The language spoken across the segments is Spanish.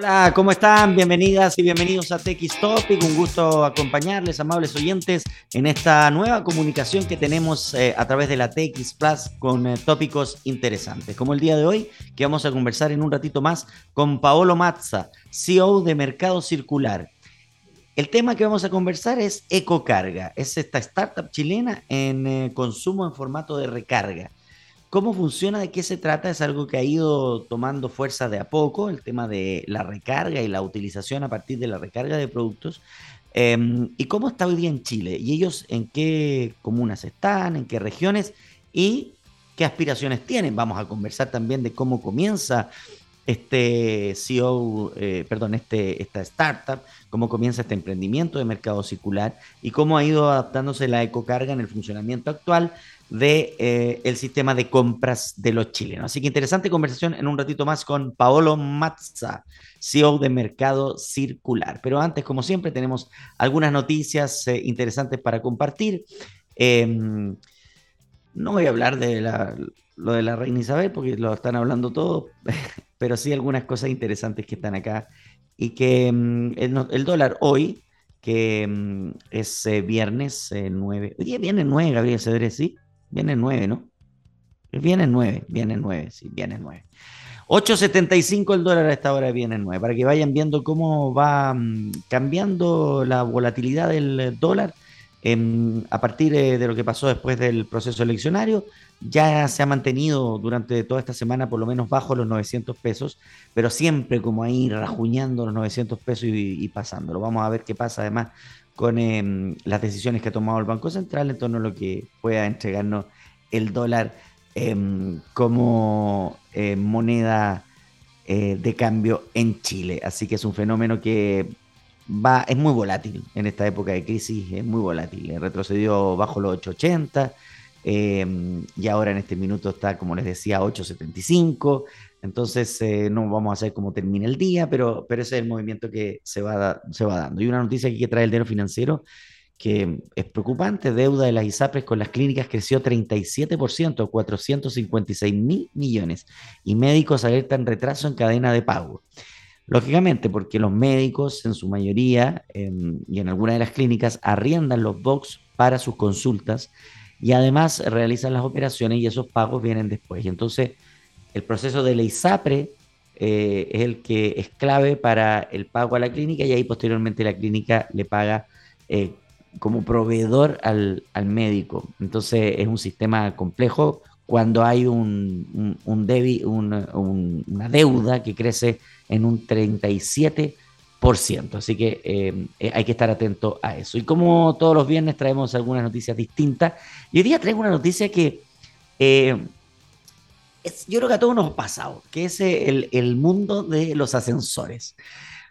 Hola, ¿cómo están? Bienvenidas y bienvenidos a TX Topic. Un gusto acompañarles, amables oyentes, en esta nueva comunicación que tenemos eh, a través de la TX Plus con eh, tópicos interesantes. Como el día de hoy, que vamos a conversar en un ratito más con Paolo Mazza, CEO de Mercado Circular. El tema que vamos a conversar es Ecocarga. Es esta startup chilena en eh, consumo en formato de recarga. ¿Cómo funciona? ¿De qué se trata? Es algo que ha ido tomando fuerza de a poco, el tema de la recarga y la utilización a partir de la recarga de productos. Em, ¿Y cómo está hoy día en Chile? ¿Y ellos en qué comunas están? ¿En qué regiones? ¿Y qué aspiraciones tienen? Vamos a conversar también de cómo comienza este CEO, eh, perdón, este, esta startup, cómo comienza este emprendimiento de mercado circular y cómo ha ido adaptándose la ecocarga en el funcionamiento actual de eh, el sistema de compras de los chilenos. Así que interesante conversación en un ratito más con Paolo Mazza, CEO de Mercado Circular. Pero antes, como siempre, tenemos algunas noticias eh, interesantes para compartir. Em, no voy a hablar de lo de la reina Isabel porque lo están hablando todo, pero sí algunas cosas interesantes que están acá y que em, el, dólar hoy, que em, es eh, viernes 9, hoy día viernes 9, Gabriel Cedrés, ¿sí? Viene 9, ¿no? Viene 9, viene 9, sí, viene 9. 8.75 el dólar a esta hora viene 9, para que vayan viendo cómo va mm, cambiando la volatilidad del dólar em, a partir de, lo que pasó después del proceso eleccionario. Ya se ha mantenido durante toda esta semana por lo menos bajo los 900 pesos, pero siempre como ahí rajuñando los 900 pesos y, y pasándolo. Vamos a ver qué pasa además con em, las decisiones que ha tomado el Banco Central en torno a lo que pueda entregarnos el dólar em, como eh, moneda eh, de cambio en Chile. Así que es un fenómeno que va, es muy volátil en esta época de crisis, es muy volátil. Retrocedió bajo los 880 em, y ahora en este minuto está, como les decía, 875. Entonces, eh, no vamos a saber cómo termina el día, pero, pero ese es el movimiento que se va, se va dando. Y una noticia que trae el dinero financiero que es preocupante, deuda de las ISAPRES con las clínicas creció 37%, 456 mil millones, y médicos alertan retraso en cadena de pago. Lógicamente, porque los médicos en su mayoría em, y en algunas de las clínicas arriendan los box para sus consultas y además realizan las operaciones y esos pagos vienen después. Y entonces el proceso de la ISAPRE eh, es el que es clave para el pago a la clínica y ahí posteriormente la clínica le paga eh, como proveedor al, médico. Entonces es un sistema complejo cuando hay un, un, una deuda que crece en un 37%. Así que eh, hay que estar atento a eso. Y como todos los viernes traemos algunas noticias distintas, y hoy día traigo una noticia que yo creo que a todos nos ha pasado, que es el, el mundo de los ascensores.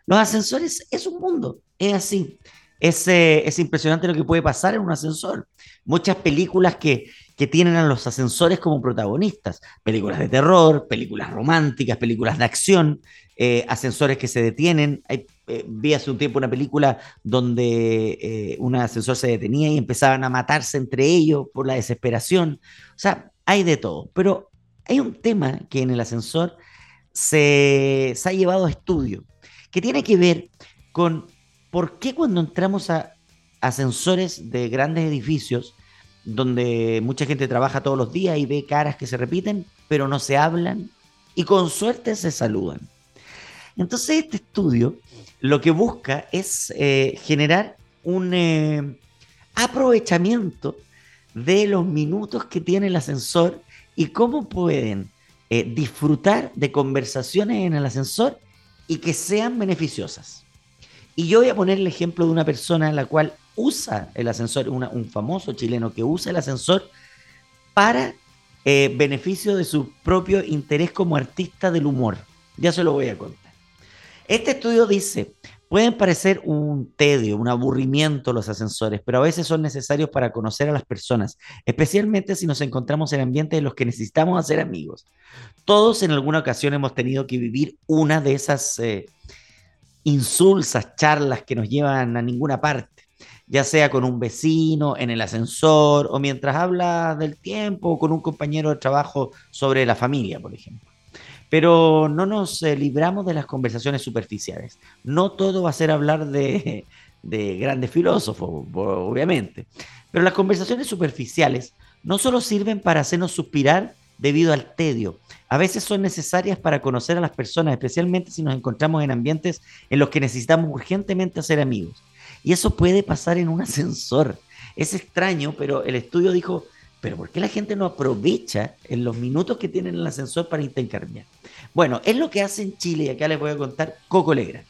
Los ascensores es un mundo, es así. Es, eh, es, impresionante lo que puede pasar en un ascensor. Muchas películas que, que, tienen a los ascensores como protagonistas. Películas de terror, películas románticas, películas de acción, eh, ascensores que se detienen. Eh, vi hace un tiempo una película donde un ascensor se detenía y empezaban a matarse entre ellos por la desesperación. O sea, hay de todo. Pero hay un tema que en el ascensor se, ha llevado a estudio, que tiene que ver con por qué cuando entramos a ascensores de grandes edificios, donde mucha gente trabaja todos los días y ve caras que se repiten, pero no se hablan y con suerte se saludan. Entonces este estudio lo que busca es eh, generar un eh, aprovechamiento de los minutos que tiene el ascensor y cómo pueden eh, disfrutar de conversaciones en el ascensor y que sean beneficiosas. Y yo voy a poner el ejemplo de una persona la cual usa el ascensor, un famoso chileno que usa el ascensor para eh, beneficio de su propio interés como artista del humor. Ya se lo voy a contar. Este estudio dice, Pueden parecer un tedio, un aburrimiento los ascensores, pero a veces son necesarios para conocer a las personas, especialmente si nos encontramos en ambientes en los que necesitamos hacer amigos. Todos en alguna ocasión hemos tenido que vivir una de esas eh, insulsas charlas que nos llevan a ninguna parte, ya sea con un vecino, en el ascensor o mientras habla del tiempo o con un compañero de trabajo sobre la familia, por ejemplo. Pero no nos eh, libramos de las conversaciones superficiales. No todo va a ser hablar de, de grandes filósofos, obviamente. Pero las conversaciones superficiales no solo sirven para hacernos suspirar debido al tedio, a veces son necesarias para conocer a las personas, especialmente si nos encontramos en ambientes en los que necesitamos urgentemente hacer amigos. Y eso puede pasar en un ascensor. Es extraño, pero el estudio dijo, pero ¿por qué la gente no aprovecha en los minutos que tiene en el ascensor para intercambiar? Bueno, es lo que hace en Chile y acá les voy a contar Coco Legrand.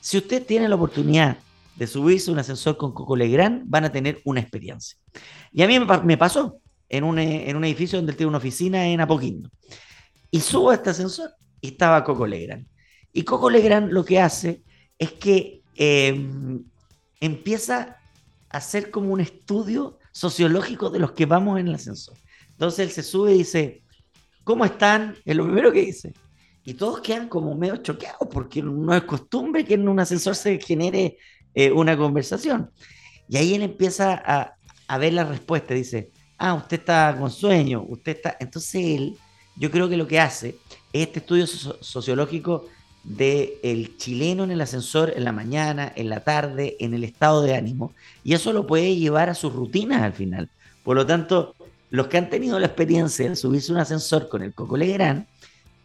Si usted tiene la oportunidad de subirse un ascensor con Coco Legrand, van a tener una experiencia. Y a mí me pasó en un, en un edificio donde tiene una oficina en Apoquindo. Y subo a este ascensor y estaba Coco Legrand. Y Coco Legrand lo que hace es que em, empieza a hacer como un estudio sociológico de los que vamos en el ascensor. Entonces él se sube y dice, ¿cómo están? Es lo primero que dice. Y todos quedan como medio choqueados porque no es costumbre que en un ascensor se genere eh, una conversación. Y ahí él empieza a, a ver la respuesta. Dice, ah, usted está con sueño, usted está... Entonces él, yo creo que lo que hace es este estudio sociológico del el chileno en el ascensor en la mañana, en la tarde, en el estado de ánimo, y eso lo puede llevar a sus rutinas al final. Por lo tanto, los que han tenido la experiencia de subirse un ascensor con el Coco Legrand,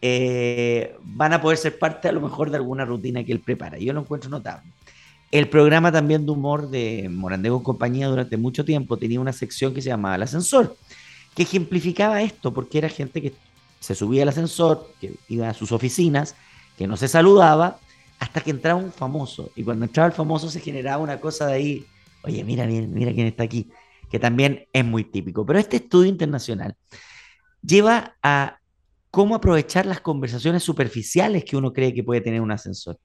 eh, van a poder ser parte a lo mejor de alguna rutina que él prepara. Yo lo encuentro notable. El programa también de humor de Morandego compañía durante mucho tiempo tenía una sección que se llamaba El Ascensor, que ejemplificaba esto, porque era gente que se subía al ascensor, que iba a sus oficinas, que no se saludaba, hasta que entraba un famoso. Y cuando entraba el famoso se generaba una cosa de ahí, oye, mira, mira, mira quién está aquí, que también es muy típico. Pero este estudio internacional lleva a cómo aprovechar las conversaciones superficiales que uno cree que puede tener un ascensor.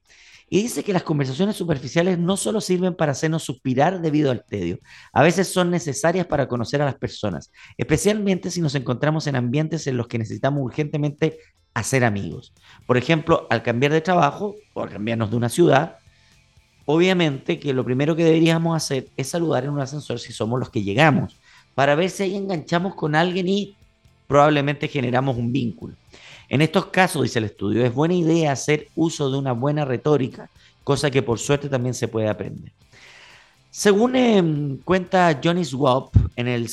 Y dice que las conversaciones superficiales no solo sirven para hacernos suspirar debido al tedio, a veces son necesarias para conocer a las personas, especialmente si nos encontramos en ambientes en los que necesitamos urgentemente hacer amigos. Por ejemplo, al cambiar de trabajo o al cambiarnos de una ciudad, obviamente que lo primero que deberíamos hacer es saludar en un ascensor si somos los que llegamos, para ver si ahí enganchamos con alguien y probablemente generamos un vínculo. En estos casos, dice el estudio, es buena idea hacer uso de una buena retórica, cosa que por suerte también se puede aprender. Según em, cuenta Johnny Swap en el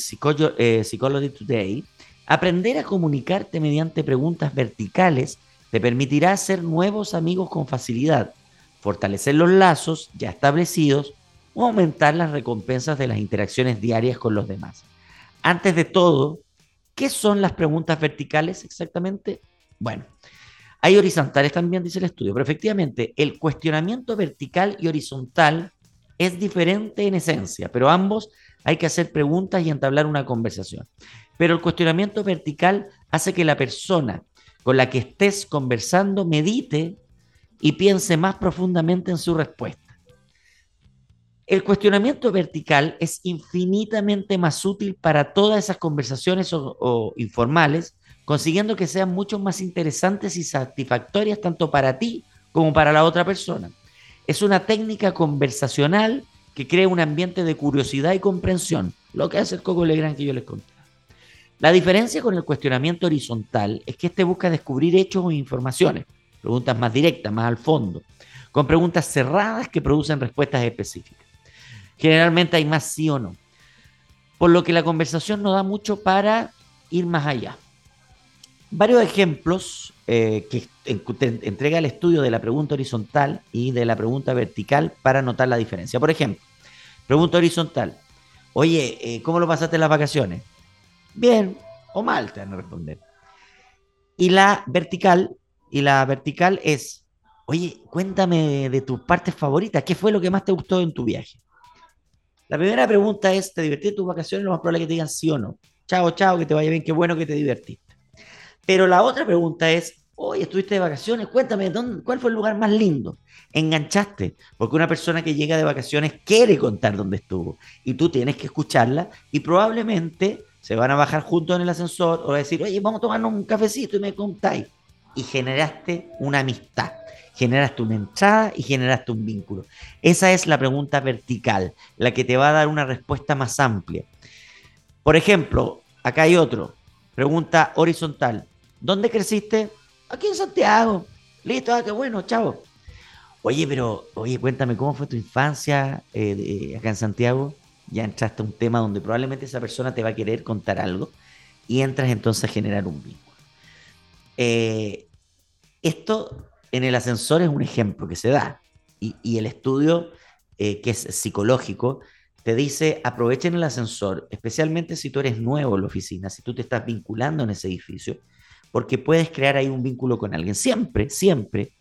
eh, Psychology Today, aprender a comunicarte mediante preguntas verticales te permitirá hacer nuevos amigos con facilidad, fortalecer los lazos ya establecidos o aumentar las recompensas de las interacciones diarias con los demás. Antes de todo, ¿qué son las preguntas verticales exactamente? Bueno, hay horizontales también, dice el estudio, pero efectivamente el cuestionamiento vertical y horizontal es diferente en esencia, pero ambos hay que hacer preguntas y entablar una conversación. Pero el cuestionamiento vertical hace que la persona con la que estés conversando medite y piense más profundamente en su respuesta. El cuestionamiento vertical es infinitamente más útil para todas esas conversaciones o informales consiguiendo que sean mucho más interesantes y satisfactorias tanto para ti como para la otra persona. Es una técnica conversacional que crea un ambiente de curiosidad y comprensión, lo que hace el Coco Legrand que yo les conté. La diferencia con el cuestionamiento horizontal es que este busca descubrir hechos o informaciones, preguntas más directas, más al fondo, con preguntas cerradas que producen respuestas específicas. Generalmente hay más sí o no, por lo que la conversación no da mucho para ir más allá varios ejemplos eh, que entrega el estudio de la pregunta horizontal y de la pregunta vertical para notar la diferencia. Por ejemplo, pregunta horizontal. Oye, eh, ¿cómo lo pasaste en las vacaciones? Bien o mal, te van a responder. Y la vertical, y la vertical es, oye, cuéntame de tus partes favoritas, ¿qué fue lo que más te gustó en tu viaje? La primera pregunta es, ¿te divertiste tus vacaciones? Lo más probable es que te digan sí o no. Chao, chao, que te vaya bien, qué bueno que te divertiste. Pero la otra pregunta es, hoy estuviste de vacaciones, cuéntame, ¿cuál fue el lugar más lindo? Enganchaste, porque una persona que llega de vacaciones quiere contar dónde estuvo y tú tienes que escucharla y probablemente se van a bajar juntos en el ascensor o a decir, oye, vamos a tomarnos un cafecito y me contáis. Y generaste una amistad, generaste una entrada y generaste un vínculo. Esa es la pregunta vertical, la que te va a dar una respuesta más amplia. Por ejemplo, acá hay otro, pregunta horizontal. ¿Dónde creciste? Aquí en Santiago. Listo, ah, qué bueno, chao. Oye, pero, oye, cuéntame, ¿cómo fue tu infancia eh, acá en Santiago? Ya entraste a un tema donde probablemente esa persona te va a querer contar algo y entras entonces a generar un vínculo. Eh, esto en el ascensor es un ejemplo que se da y, el estudio eh, que es psicológico te dice aprovechen el ascensor, especialmente si tú eres nuevo en la oficina, si tú te estás vinculando en ese edificio, porque puedes crear ahí un vínculo con alguien. Siempre, siempre,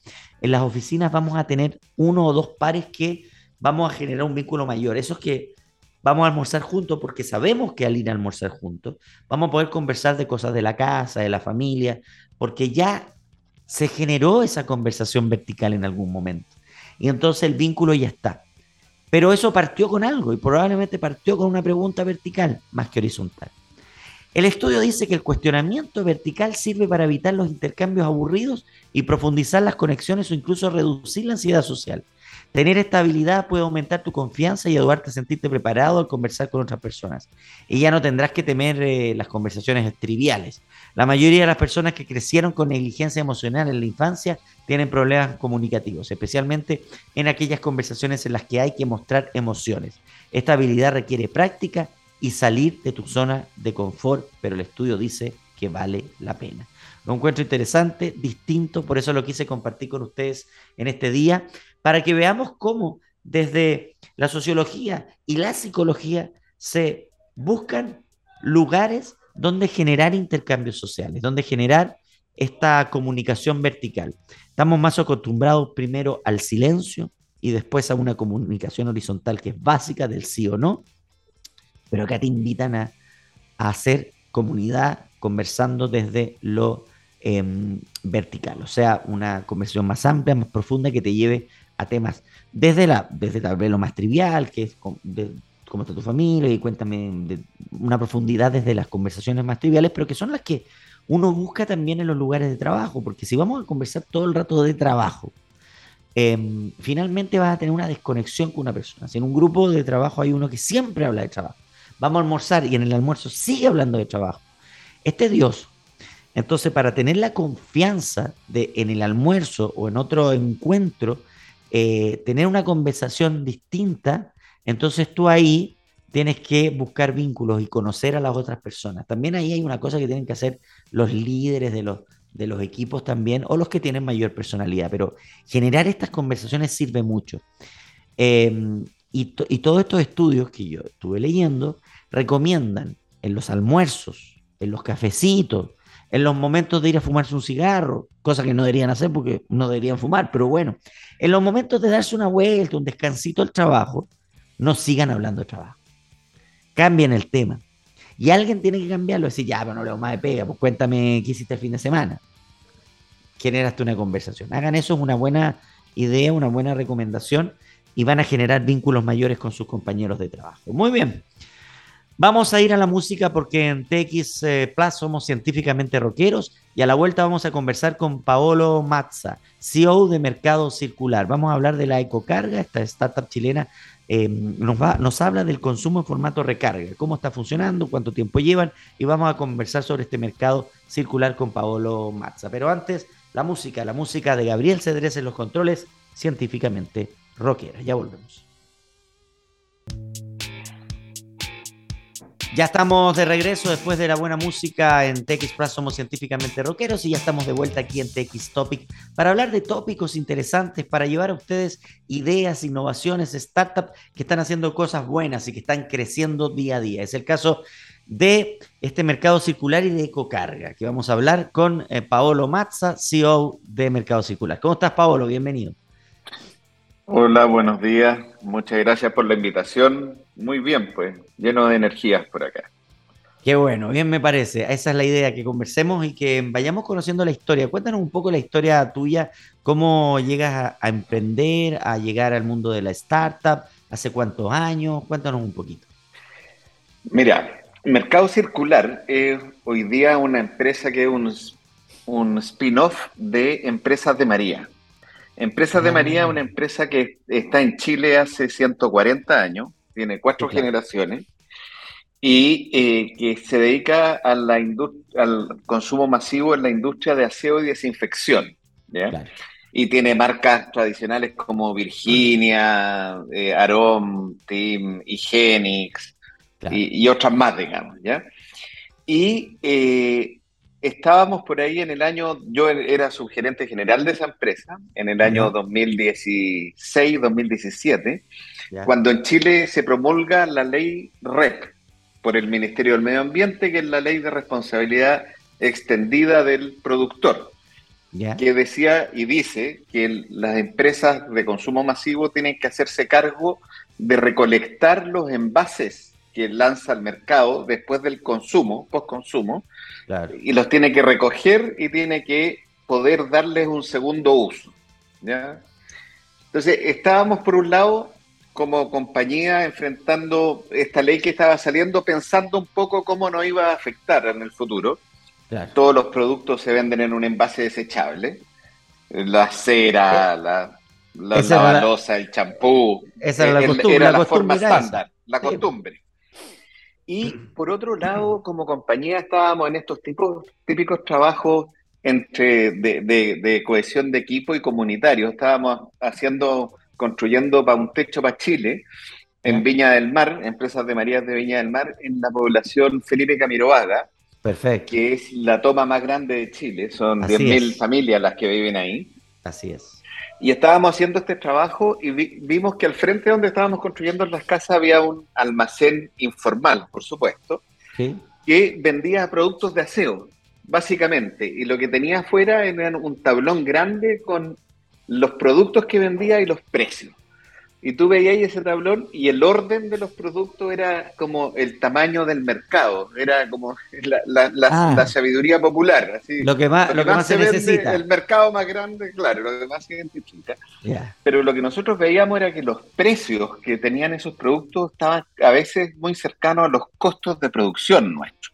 en las oficinas vamos a tener uno o dos pares que vamos a generar un vínculo mayor. Eso es que vamos a almorzar juntos porque sabemos que al ir a almorzar juntos vamos a poder conversar de cosas de la casa, de la familia, porque ya se generó esa conversación vertical en algún momento. Y entonces el vínculo ya está. Pero eso partió con algo y probablemente partió con una pregunta vertical más que horizontal. El estudio dice que el cuestionamiento vertical sirve para evitar los intercambios aburridos y profundizar las conexiones o incluso reducir la ansiedad social. Tener esta habilidad puede aumentar tu confianza y ayudarte a sentirte preparado al conversar con otras personas. Y ya no tendrás que temer eh, las conversaciones triviales. La mayoría de las personas que crecieron con negligencia emocional en la infancia tienen problemas comunicativos, especialmente en aquellas conversaciones en las que hay que mostrar emociones. Esta habilidad requiere práctica y salir de tu zona de confort, pero el estudio dice que vale la pena. Lo encuentro interesante, distinto, por eso lo quise compartir con ustedes en este día, para que veamos cómo desde la sociología y la psicología se buscan lugares donde generar intercambios sociales, donde generar esta comunicación vertical. Estamos más acostumbrados primero al silencio y después a una comunicación horizontal que es básica del sí o no, pero acá te invitan a, hacer comunidad conversando desde lo em, vertical, o sea, una conversación más amplia, más profunda que te lleve a temas desde, la, desde tal vez lo más trivial, que es cómo está tu familia, y cuéntame de una profundidad desde las conversaciones más triviales, pero que son las que uno busca también en los lugares de trabajo, porque si vamos a conversar todo el rato de trabajo, em, finalmente vas a tener una desconexión con una persona. Si en un grupo de trabajo hay uno que siempre habla de trabajo, vamos a almorzar y en el almuerzo sigue hablando de trabajo. Es tedioso. Entonces, para tener la confianza de en el almuerzo o en otro encuentro, eh, tener una conversación distinta, entonces tú ahí tienes que buscar vínculos y conocer a las otras personas. También ahí hay una cosa que tienen que hacer los líderes de los, de los equipos también, o los que tienen mayor personalidad, pero generar estas conversaciones sirve mucho. Em, y, y todos estos estudios que yo estuve leyendo recomiendan en los almuerzos, en los cafecitos, en los momentos de ir a fumarse un cigarro, cosa que no deberían hacer porque no deberían fumar, pero bueno, en los momentos de darse una vuelta, un descansito al trabajo, no sigan hablando de trabajo. Cambien el tema. Y alguien tiene que cambiarlo, decir, ya, pero no leo más de pega, pues cuéntame qué hiciste el fin de semana. Generaste una conversación. Hagan eso, es una buena idea, una buena recomendación y van a generar vínculos mayores con sus compañeros de trabajo. Muy bien. Vamos a ir a la música porque en TX eh, Plus somos científicamente rockeros y a la vuelta vamos a conversar con Paolo Mazza, CEO de Mercado Circular. Vamos a hablar de la ecocarga, esta startup chilena em, nos, va, nos habla del consumo en formato recarga, cómo está funcionando, cuánto tiempo llevan y vamos a conversar sobre este mercado circular con Paolo Mazza. Pero antes, la música, la música de Gabriel Cedrés en los controles, científicamente rockera. Ya volvemos. Ya estamos de regreso después de la buena música en TX Plus, somos científicamente rockeros y ya estamos de vuelta aquí en TX Topic para hablar de tópicos interesantes, para llevar a ustedes ideas, innovaciones, startups que están haciendo cosas buenas y que están creciendo día a día. Es el caso de este mercado circular y de ecocarga, que vamos a hablar con eh, Paolo Mazza, CEO de Mercado Circular. ¿Cómo estás, Paolo? Bienvenido. Hola, buenos días. Muchas gracias por la invitación. Muy bien, pues, lleno de energías por acá. Qué bueno, bien me parece. Esa es la idea, que conversemos y que vayamos conociendo la historia. Cuéntanos un poco la historia tuya, cómo llegas a, emprender, a llegar al mundo de la startup, hace cuántos años, cuéntanos un poquito. Mira, Mercado Circular es hoy día una empresa que es un, un spin-off de Empresas de María. Empresas de María, una empresa que está en Chile hace 140 años, tiene cuatro generaciones y eh, que se dedica a la al consumo masivo en la industria de aseo y desinfección. Y tiene marcas tradicionales como Virginia, eh, Arom, Team, Hygienix y, otras más, digamos. ¿ya? Y eh, estábamos por ahí en el año, yo era subgerente general de esa empresa, en el año 2016-2017, cuando en Chile se promulga la ley REP, por el Ministerio del Medio Ambiente, que es la ley de responsabilidad extendida del productor, que decía y dice que las empresas de consumo masivo tienen que hacerse cargo de recolectar los envases que lanza al mercado después del consumo, post-consumo, y los tiene que recoger y tiene que poder darles un segundo uso. Entonces, estábamos por un lado como compañía enfrentando esta ley que estaba saliendo, pensando un poco cómo nos iba a afectar en el futuro. Todos los productos se venden en un envase desechable. La cera, la, la el champú. Esa era la, costumbre, era la, forma estándar, la costumbre. Y por otro lado, como compañía estábamos en estos tipos, típicos trabajos entre de, de cohesión de equipo y comunitario. Estábamos haciendo construyendo para un techo para Chile, en Viña del Mar, empresas de Marías de Viña del Mar, en la población Felipe Camiroaga, Perfecto. que es la toma más grande de Chile, son 10.000 familias las que viven ahí. Así es. Y estábamos haciendo este trabajo y vimos que al frente donde estábamos construyendo las casas había un almacén informal, por supuesto, que vendía productos de aseo, básicamente. Y lo que tenía afuera era un tablón grande con los productos que vendía y los precios. Y tú veías ese tablón y el orden de los productos era como el tamaño del mercado, era como la, ah. sabiduría popular. Así, lo que más, lo, que más, se, necesita. El mercado más grande, claro, lo que más se identifica. Pero lo que nosotros veíamos era que los precios que tenían esos productos estaban a veces muy cercanos a los costos de producción nuestros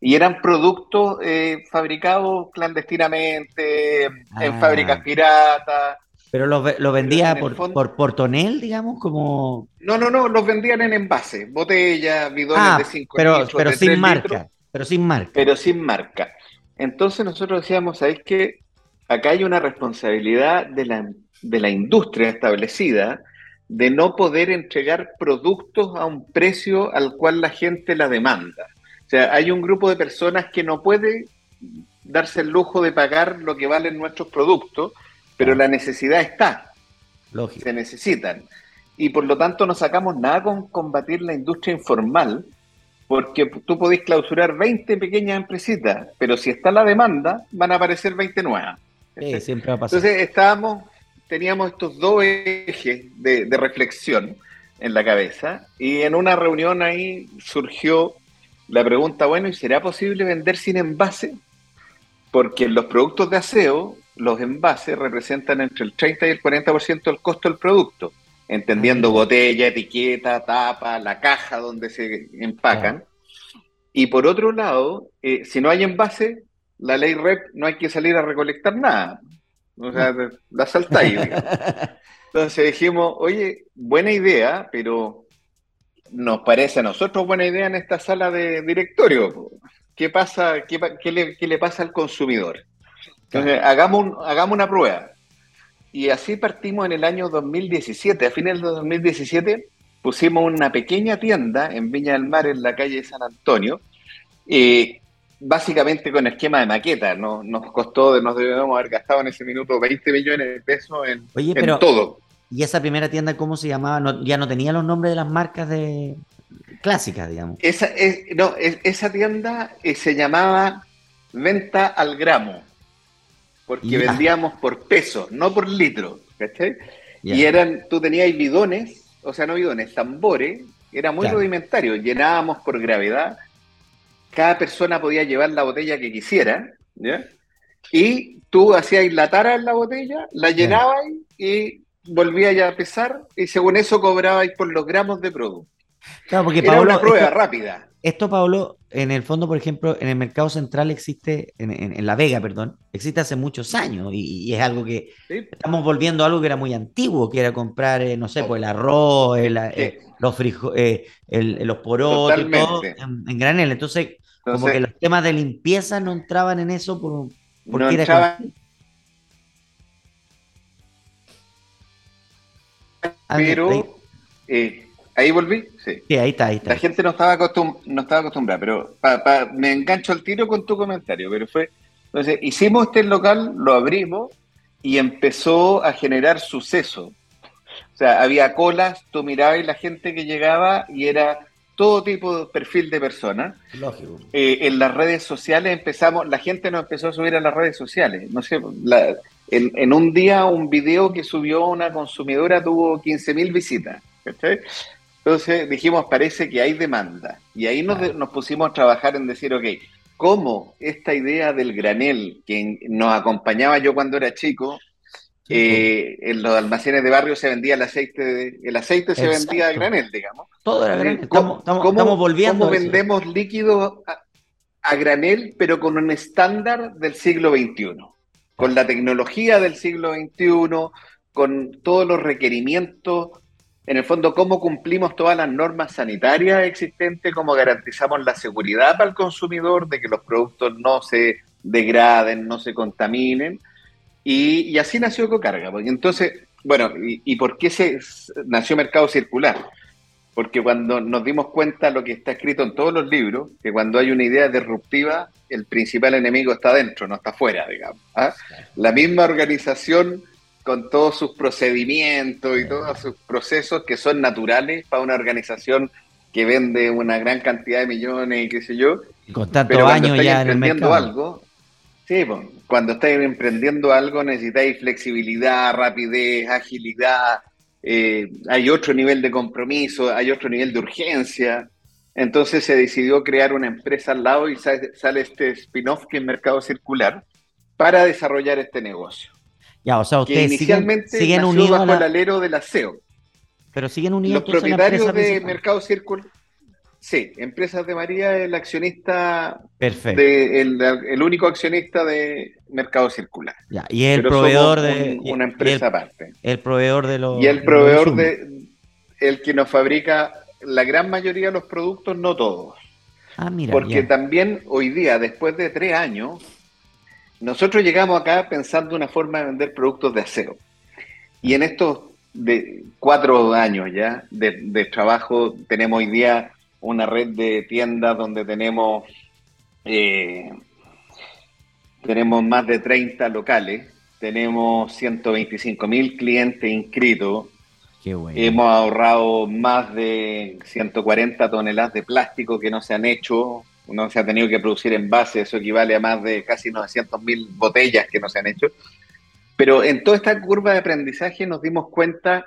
y eran productos eh, fabricados clandestinamente, en ah. fábricas piratas. ¿Pero los lo vendía por, por, tonel, digamos? como No, no, no, los vendían en envase, botellas, bidones ah, de 5 pero, litros, pero sin marca, pero sin marca. Pero sin marca. Entonces nosotros decíamos, ¿sabéis que acá hay una responsabilidad de la, de la industria establecida de no poder entregar productos a un precio al cual la gente la demanda? sea, hay un grupo de personas que no puede darse el lujo de pagar lo que valen nuestros productos, pero la necesidad está. Lógico. Se necesitan. Y por lo tanto no sacamos nada con combatir la industria informal, porque tú podés clausurar 20 pequeñas empresitas, pero si está la demanda, van a aparecer 20 nuevas. Sí, siempre va a pasar. Entonces estábamos, teníamos estos dos ejes de, de reflexión en la cabeza, y en una reunión ahí surgió la pregunta, bueno, ¿y será posible vender sin envase? Porque los productos de aseo, los envases representan entre el 30 y el 40% del costo del producto, entendiendo botella, etiqueta, tapa, la caja donde se empacan. Y por otro lado, eh, si no hay envase, la ley REP no hay que salir a recolectar nada. O sea, la saltáis. Entonces dijimos, oye, buena idea, pero nos parece a nosotros buena idea en esta sala de directorio. ¿Qué pasa, qué, le, pasa al consumidor? Entonces, hagamos, hagamos una prueba. Y así partimos en el año 2017. A fines del 2017 pusimos una pequeña tienda en Viña del Mar, en la calle San Antonio, eh, básicamente con esquema de maqueta. ¿no? Nos costó, nos debemos haber gastado en ese minuto 20 millones de pesos en, en todo. ¿Y esa primera tienda cómo se llamaba? ya no tenía los nombres de las marcas de clásicas, digamos. Esa, no, esa tienda eh, se llamaba Venta al Gramo, porque vendíamos por peso, no por litro, ¿cachai? Y eran, tú tenías bidones, o sea, no bidones, tambores, era muy rudimentario, llenábamos por gravedad, cada persona podía llevar la botella que quisiera, ¿ya? Y tú hacías latar en la botella, la llenabas y volvía ya a pesar y según eso cobrabais por los gramos de producto. Claro, porque Era una prueba rápida. Esto, Pablo, en el fondo, por ejemplo, en el mercado central existe, en, La Vega, perdón, existe hace muchos años y, es algo que estamos volviendo a algo que era muy antiguo, que era comprar, eh, no sé, pues el arroz, eh, los frijoles, eh, los porotos, todo en, granel. Entonces, como que los temas de limpieza no entraban en eso por, porque no entraban. Pero Ahí volví, sí. Sí, ahí está, ahí está. La gente no estaba, no estaba acostumbrada, pero me engancho al tiro con tu comentario, pero fue, entonces hicimos este local, lo abrimos y empezó a generar suceso. O sea, había colas, tú mirabas y la gente que llegaba y era todo tipo de perfil de personas. Lógico. Eh, en las redes sociales empezamos, la gente nos empezó a subir a las redes sociales. No sé, en, en, un día un video que subió una consumidora tuvo 15.000 visitas. ¿cachai? Entonces dijimos, parece que hay demanda. Y ahí nos, pusimos a trabajar en decir, ok, ¿cómo esta idea del granel que nos acompañaba yo cuando era chico, eh, en los almacenes de barrio se vendía el aceite, el aceite se vendía a granel, digamos. Todo era granel. Estamos, estamos, volviendo. ¿Cómo vendemos líquido a, granel, pero con un estándar del siglo XXI? Con la tecnología del siglo XXI, con todos los requerimientos en el fondo, cómo cumplimos todas las normas sanitarias existentes, cómo garantizamos la seguridad para el consumidor de que los productos no se degraden, no se contaminen. Y, así nació Ecocarga. Entonces, bueno, y, por qué se nació Mercado Circular? Porque cuando nos dimos cuenta lo que está escrito en todos los libros, que cuando hay una idea disruptiva, el principal enemigo está dentro, no está afuera, digamos. ¿ah? La misma organización con todos sus procedimientos y todos sus procesos que son naturales para una organización que vende una gran cantidad de millones y qué sé yo. Con tantos años ya emprendiendo algo, sí, pues, cuando estáis emprendiendo algo necesitáis flexibilidad, rapidez, agilidad, eh, hay otro nivel de compromiso, hay otro nivel de urgencia. Entonces se decidió crear una empresa al lado y sale este spin-off que es Mercado Circular para desarrollar este negocio. Ya, o sea, ustedes inicialmente siguen, unidos bajo el alero del aseo. Pero siguen unidos. Los propietarios de Mercado Círculo. Sí, Empresas de María es el accionista. Perfecto. el, único accionista de Mercado Circular. Ya, y el proveedor de. una empresa aparte. El proveedor de los. Y el proveedor de. El que nos fabrica la gran mayoría de los productos, no todos. Ah, mira. Porque también hoy día, después de tres años, nosotros llegamos acá pensando una forma de vender productos de aseo. Y en estos de cuatro años ya de, trabajo, tenemos hoy día una red de tiendas donde tenemos, eh, tenemos más de 30 locales, tenemos 125 mil clientes inscritos. Hemos ahorrado más de 140 toneladas de plástico que no se han hecho no se ha tenido que producir en base, eso equivale a más de casi 900.000 botellas que no se han hecho. Pero en toda esta curva de aprendizaje nos dimos cuenta,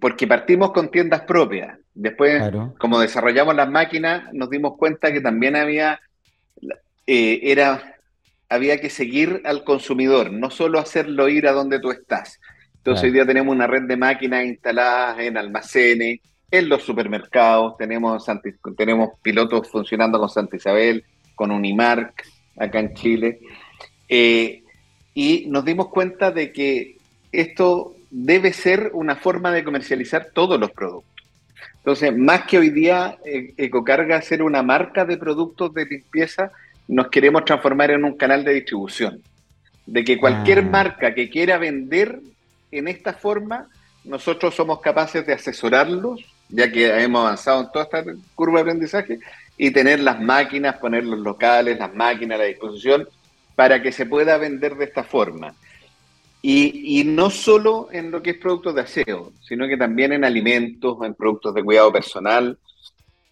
porque partimos con tiendas propias, después como desarrollamos las máquinas, nos dimos cuenta que también había, eh, era, había que seguir al consumidor, no solo hacerlo ir a donde tú estás. Entonces hoy día tenemos una red de máquinas instaladas en almacenes, en los supermercados, tenemos, tenemos pilotos funcionando con Santa Isabel, con Unimark, acá en Chile, eh, y nos dimos cuenta de que esto debe ser una forma de comercializar todos los productos. Entonces, más que hoy día eh, Ecocarga ser una marca de productos de limpieza, nos queremos transformar en un canal de distribución. De que cualquier ah. marca que quiera vender en esta forma, nosotros somos capaces de asesorarlos ya que hemos avanzado en toda esta curva de aprendizaje, y tener las máquinas, poner los locales, las máquinas a la disposición para que se pueda vender de esta forma. Y, no solo en lo que es productos de aseo, sino que también en alimentos, en productos de cuidado personal.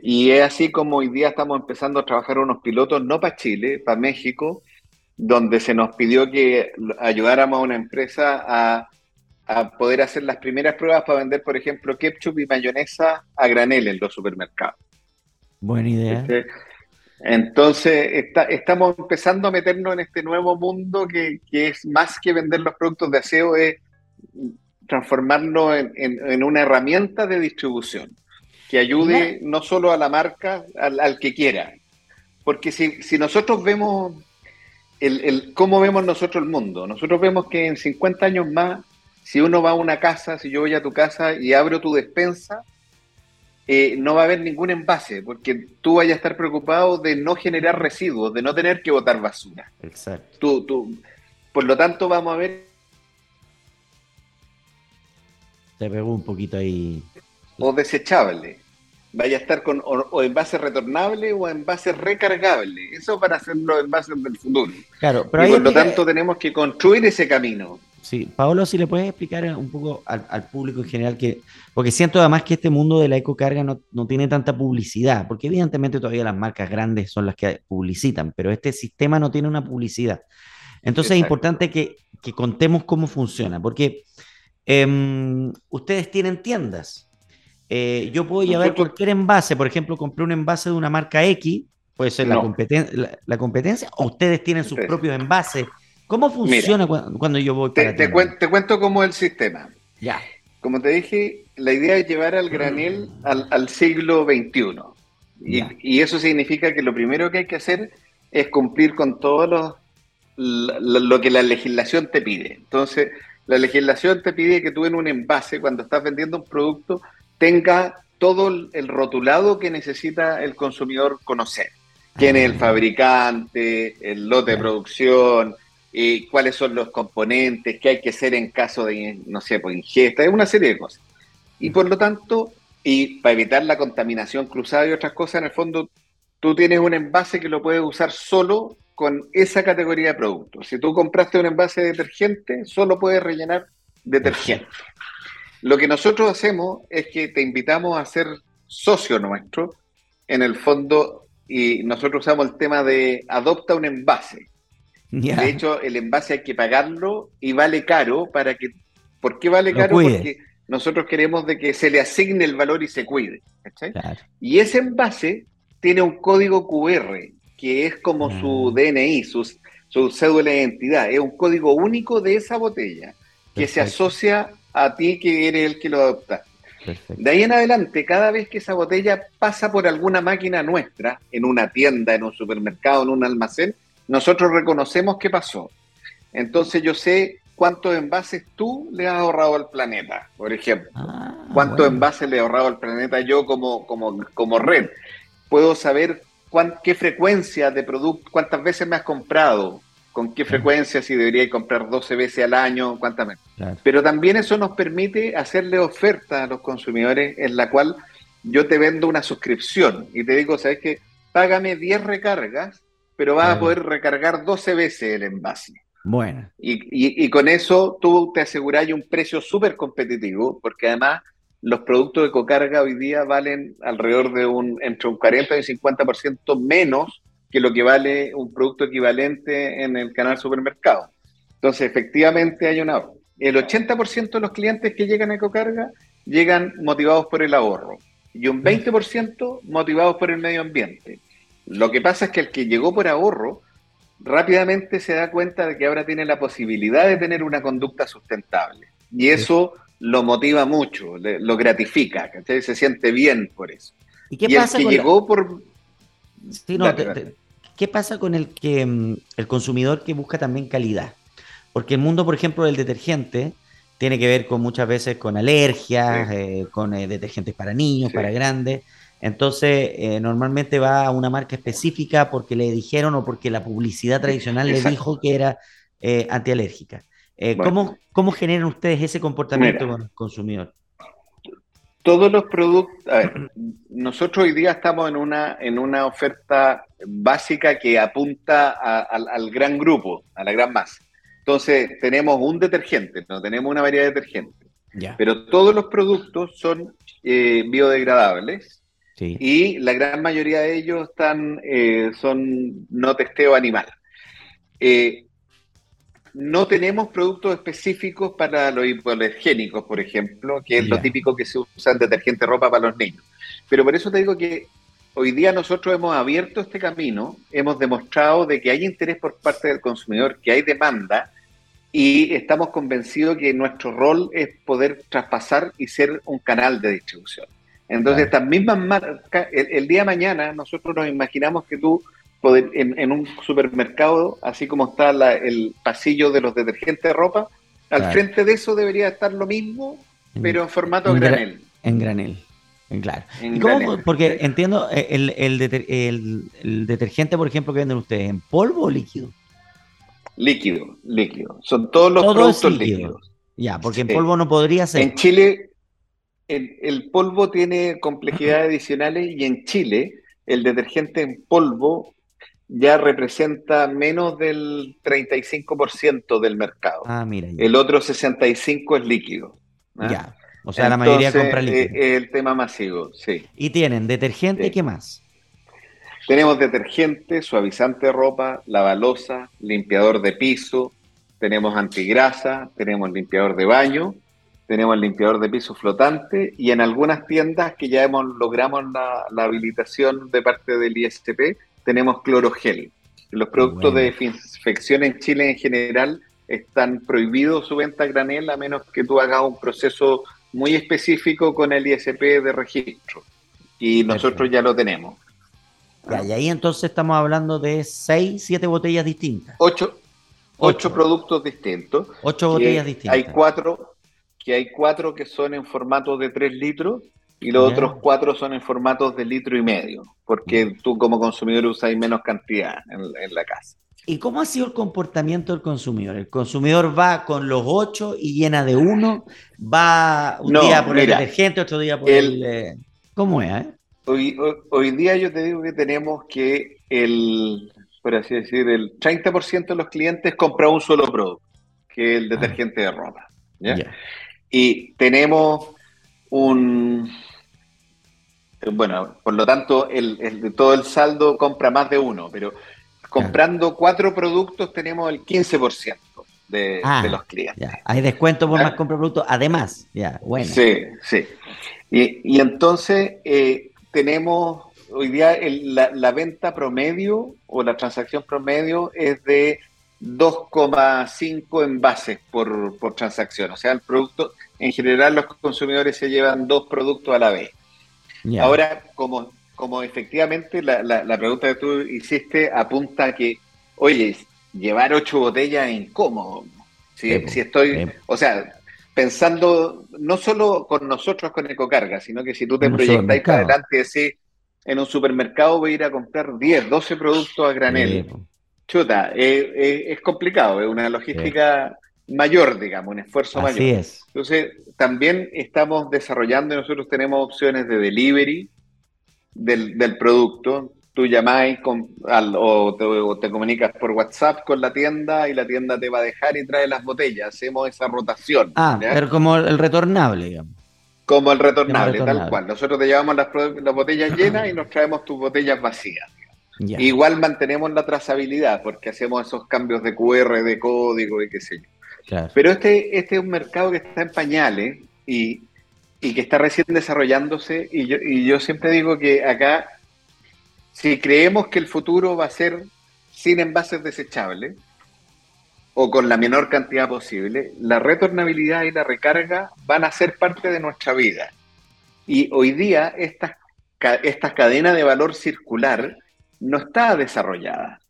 Y es así como hoy día estamos empezando a trabajar unos pilotos, no para Chile, para México, donde se nos pidió que ayudáramos a una empresa a a poder hacer las primeras pruebas para vender, por ejemplo, ketchup y mayonesa a granel en los supermercados. Buena idea. Este, entonces, estamos empezando a meternos en este nuevo mundo que, es más que vender los productos de aseo, es transformarlo en, una herramienta de distribución. que ayude no solo a la marca, al, que quiera. Porque si, si nosotros vemos el, el, cómo vemos nosotros el mundo, nosotros vemos que en 50 años más, si uno va a una casa, si yo voy a tu casa y abro tu despensa, eh, no va a haber ningún envase, porque tú vayas a estar preocupado de no generar residuos, de no tener que botar basura. Exacto. Tú, tú, por lo tanto, vamos a ver. Se pegó un poquito ahí. O desechable. Vaya a estar con o, envase retornable o envase recargable. Eso para hacer los envases del futuro. Claro, pero y por lo tanto tenemos que construir ese camino. Sí, Paolo, si le puedes explicar un poco al, público en general que, porque siento además que este mundo de la ecocarga no, no, tiene tanta publicidad, porque evidentemente todavía las marcas grandes son las que publicitan, pero este sistema no tiene una publicidad. Entonces es importante que, que, contemos cómo funciona, porque em, ustedes tienen tiendas. Eh, yo puedo llevar cualquier envase, por ejemplo, compré un envase de una marca X, puede ser la, la, competencia, o ustedes tienen sus propios envases ¿Cómo funciona cuando, yo voy para te, te, cuento cómo es el sistema. Ya. Como te dije, la idea es llevar al granel al, siglo XXI. Y, eso significa que lo primero que hay que hacer es cumplir con todo lo, lo, que la legislación te pide. Entonces, la legislación te pide que tú en un envase, cuando estás vendiendo un producto, tenga todo el rotulado que necesita el consumidor conocer. ¿Quién es el ah. fabricante, el lote de producción, cuáles son los componentes, qué hay que hacer en caso de, no sé, pues ingesta, es una serie de cosas. Y por lo tanto, y para evitar la contaminación cruzada y otras cosas, en el fondo, tú tienes un envase que lo puedes usar solo con esa categoría de productos. Si tú compraste un envase de detergente, solo puedes rellenar detergente. Lo que nosotros hacemos es que te invitamos a ser socio nuestro, en el fondo, y nosotros usamos el tema de adopta un envase. De hecho, el envase hay que pagarlo y vale caro para que... ¿Por qué vale caro? Porque nosotros queremos de que se le asigne el valor y se cuide. Y ese envase tiene un código QR, que es como su ah. DNI, su, su cédula de identidad. Es un código único de esa botella, que se asocia a ti que eres el que lo adopta. De ahí en adelante, cada vez que esa botella pasa por alguna máquina nuestra, en una tienda, en un supermercado, en un almacén, nosotros reconocemos qué pasó. Entonces yo sé cuántos envases tú le has ahorrado al planeta, por ejemplo. Ah, cuántos envases le he ahorrado al planeta yo como, como, como red. Puedo saber qué frecuencia de producto, cuántas veces me has comprado, con qué frecuencia, si debería comprar 12 veces al año, cuántas veces. Pero también eso nos permite hacerle oferta a los consumidores en la cual yo te vendo una suscripción y te digo, ¿sabes qué? Págame 10 recargas pero vas a poder recargar 12 veces el envase. Bueno. Y, con eso tú te aseguras un precio súper competitivo, porque además los productos de cocarga hoy día valen alrededor de un entre un 40 y un 50% menos que lo que vale un producto equivalente en el canal supermercado. Entonces, efectivamente hay un ahorro. El 80% de los clientes que llegan a Ecocarga llegan motivados por el ahorro y un 20% motivados por el medio ambiente. Lo que pasa es que el que llegó por ahorro rápidamente se da cuenta de que ahora tiene la posibilidad de tener una conducta sustentable. Y eso lo motiva mucho, lo gratifica, se siente bien por eso. ¿Y qué pasa el que llegó por... ¿Qué pasa con el que mm, el consumidor que busca también calidad? Porque el mundo, por ejemplo, del detergente tiene que ver con muchas veces con alergias, eh, con eh, detergentes para niños, para grandes. Entonces, eh, normalmente va a una marca específica porque le dijeron o porque la publicidad tradicional le dijo que era eh, antialérgica. Eh, ¿cómo, generan ustedes ese comportamiento con el consumidor? Todos los productos, a ver, nosotros hoy día estamos en una, en una oferta básica que apunta al gran grupo, a la gran masa. Entonces, tenemos un detergente, no tenemos una variedad de detergentes. Pero todos los productos son biodegradables y la gran mayoría de ellos están, eh, son no testeo animal. Eh, no tenemos productos específicos para los hipoalergénicos, por ejemplo, que es lo típico que se usa en detergente ropa para los niños. Pero por eso te digo que hoy día nosotros hemos abierto este camino, hemos demostrado de que hay interés por parte del consumidor, que hay demanda, y estamos convencidos que nuestro rol es poder traspasar y ser un canal de distribución. Entonces, estas mismas marcas, el, día de mañana nosotros nos imaginamos que tú en, un supermercado, así como está el pasillo de los detergentes de ropa, al frente de eso debería estar lo mismo, pero en formato granel. En granel. Claro. ¿Y cómo? Porque entiendo, eh, el, el, detergente, por ejemplo, que venden ustedes, ¿en polvo o líquido? Líquido, líquido. Son todos los productos líquidos. Ya, porque en polvo no podría ser. En Chile, el, polvo tiene complejidades adicionales y en Chile el detergente en polvo ya representa menos del 35% del mercado. Ah, mira. El otro 65% es líquido. ¿ah? Ya. O sea, la mayoría compra líquido. Eh, el tema masivo, sí. ¿Y tienen detergente y qué más? Tenemos detergente, suavizante de ropa, lavalosa, limpiador de piso, tenemos antigrasa, tenemos limpiador de baño, tenemos el limpiador de piso flotante y en algunas tiendas que ya hemos logramos la, habilitación de parte del ISP, tenemos clorogel. Los productos de desinfección en Chile en general están prohibidos su venta a granel a menos que tú hagas un proceso muy específico con el ISP de registro. Y nosotros ya lo tenemos. y ahí entonces estamos hablando de seis, siete botellas distintas. Ocho, ocho, productos distintos. Ocho botellas distintas. Hay cuatro, que hay cuatro que son en formato de tres litros y los otros cuatro son en formatos de litro y medio, porque tú como consumidor usas menos cantidad en la casa. ¿Y cómo ha sido el comportamiento del consumidor? ¿El consumidor va con los ocho y llena de uno? ¿Va un día por el detergente, otro día por el... Eh, ¿Cómo es? Eh? Hoy, hoy, día yo te digo que tenemos que el, por así decir, el 30% de los clientes compra un solo producto, que es el ah. detergente de ropa. Y tenemos un... Bueno, por lo tanto, el, todo el saldo compra más de uno, pero Comprando cuatro productos tenemos el 15% de, ah, de los clientes. Hay descuento por más compra productos, además. Ya, bueno. Sí, sí. Y, entonces eh, tenemos hoy día la, venta promedio o la transacción promedio es de 2,5 envases por, por transacción. O sea, el producto, en general los consumidores se llevan dos productos a la vez. Ahora, como como efectivamente la, la, pregunta que tú hiciste apunta a que, oye, llevar ocho botellas es incómodo. Si, estoy, o sea, pensando no solo con nosotros con Ecocarga, sino que si tú te proyectas para adelante y decís, en un supermercado voy a ir a comprar 10, 12 productos a granel. Chuta, es complicado, es una logística mayor, digamos, un esfuerzo Así mayor. Es. Entonces, también estamos desarrollando, y nosotros tenemos opciones de delivery, del, producto, tú llamáis o, te, comunicas por WhatsApp con la tienda y la tienda te va a dejar y trae las botellas. Hacemos esa rotación. Ah, pero como el retornable, digamos. Como el retornable, tal cual. Nosotros te llevamos las, botellas llenas y nos traemos tus botellas vacías. Igual mantenemos la trazabilidad porque hacemos esos cambios de QR, de código y qué sé yo. Pero este, este es un mercado que está en pañales y y que está recién desarrollándose. Y yo, y yo siempre digo que acá, si creemos que el futuro va a ser sin envases desechables o con la menor cantidad posible, la retornabilidad y la recarga van a ser parte de nuestra vida. Y hoy día esta, esta cadena de valor circular no está desarrollada.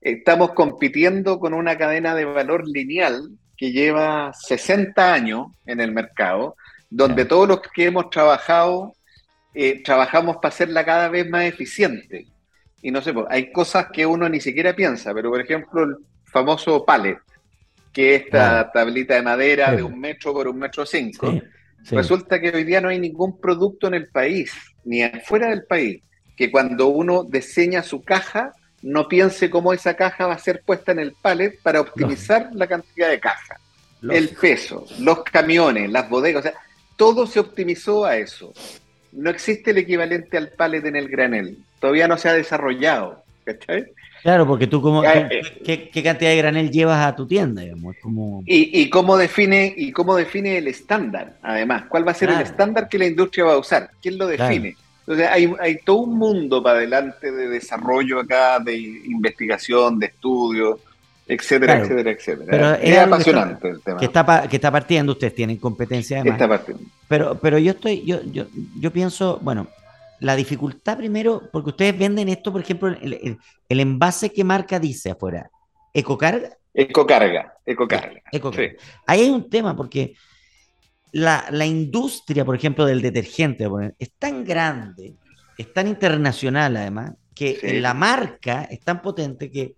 Estamos compitiendo con una cadena de valor lineal que lleva 60 años en el mercado, donde todos los que hemos trabajado, eh, trabajamos para hacerla cada vez más eficiente. Y no sé, pues, hay cosas que uno ni siquiera piensa, pero por ejemplo el famoso pallet, que es esta tablita de madera de un metro por un metro cinco. Resulta que hoy día no hay ningún producto en el país, ni afuera del país, que cuando uno diseña su caja, no piense cómo esa caja va a ser puesta en el pallet para optimizar la cantidad de caja, el peso, los camiones, las bodegas. O sea, todo se optimizó a eso. No existe el equivalente al pallet en el granel. Todavía no se ha desarrollado. ¿Cachai? Claro, porque tú, como, eh, ¿qué, cantidad de granel llevas a tu tienda? Y, cómo define, ¿Y cómo define el estándar? Además, ¿cuál va a ser el estándar que la industria va a usar? ¿Quién lo define? Entonces, hay, hay todo un mundo para adelante de desarrollo acá, de investigación, de estudio, etcétera, etcétera, etcétera. Pero es, apasionante el tema. Que está, que está partiendo, ustedes tienen competencia además. Está partiendo. Pero, pero yo estoy, yo, yo, yo pienso, bueno, la dificultad primero, porque ustedes venden esto, por ejemplo, el, el, envase que marca dice afuera, ¿ecocarga? Ecocarga, ecocarga. ecocarga. Ahí hay un tema, porque la, la, industria, por ejemplo, del detergente es tan grande, es tan internacional además, que la marca es tan potente que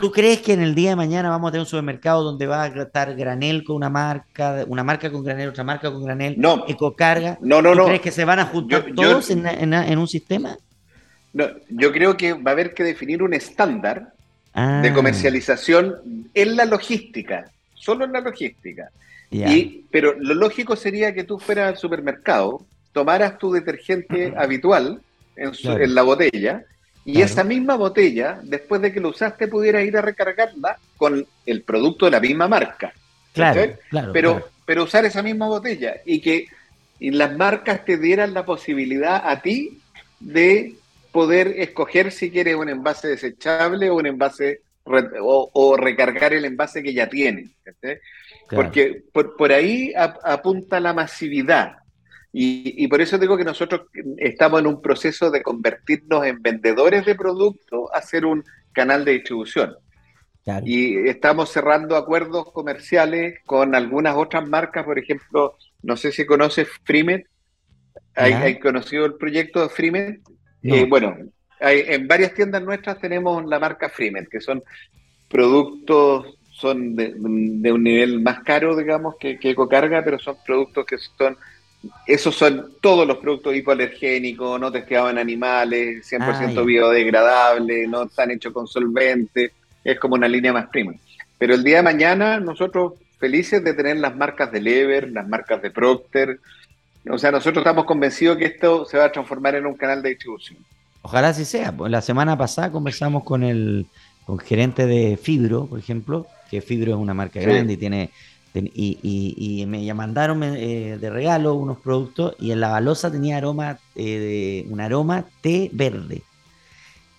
¿Tú crees que en el día de mañana vamos a tener un supermercado donde va a estar granel con una marca, una marca con granel, otra marca con granel, no, ecocarga? No, no, ¿Tú no. crees que se van a juntar todos en, un sistema? No, yo creo que va a haber que definir un estándar de ah. comercialización en la logística, solo en la logística. Y, pero lo lógico sería que tú fueras al supermercado, tomaras tu detergente habitual en, en la botella y esa misma botella, después de que lo usaste, pudieras ir a recargarla con el producto de la misma marca. Claro, claro pero, pero usar esa misma botella y que las marcas te dieran la posibilidad a ti de poder escoger si quieres un envase desechable o un envase o, recargar el envase que ya tienes. Porque por, por ahí apunta la masividad. Y, por eso digo que nosotros estamos en un proceso de convertirnos en vendedores de productos a ser un canal de distribución. Y estamos cerrando acuerdos comerciales con algunas otras marcas, por ejemplo, no sé si conoces Freemet. ¿Hay, conocido el proyecto de Freemet? Eh, bueno, hay, en varias tiendas nuestras tenemos la marca Freemet, que son productos, son de, un nivel más caro, digamos, que, que Ecocarga, pero son productos que son esos son todos los productos hipoalergénicos, no testeados en animales, 100% ah, biodegradables, no están hechos con solvente, es como una línea más prima. Pero el día de mañana nosotros felices de tener las marcas de Lever, las marcas de Procter, o sea, nosotros estamos convencidos que esto se va a transformar en un canal de distribución. Ojalá así sea. La semana pasada conversamos con el gerente de Fibro, por ejemplo, que Fibro es una marca grande y tiene y, me mandaron eh, de regalo unos productos y en la balosa tenía aroma eh, de, un aroma té verde.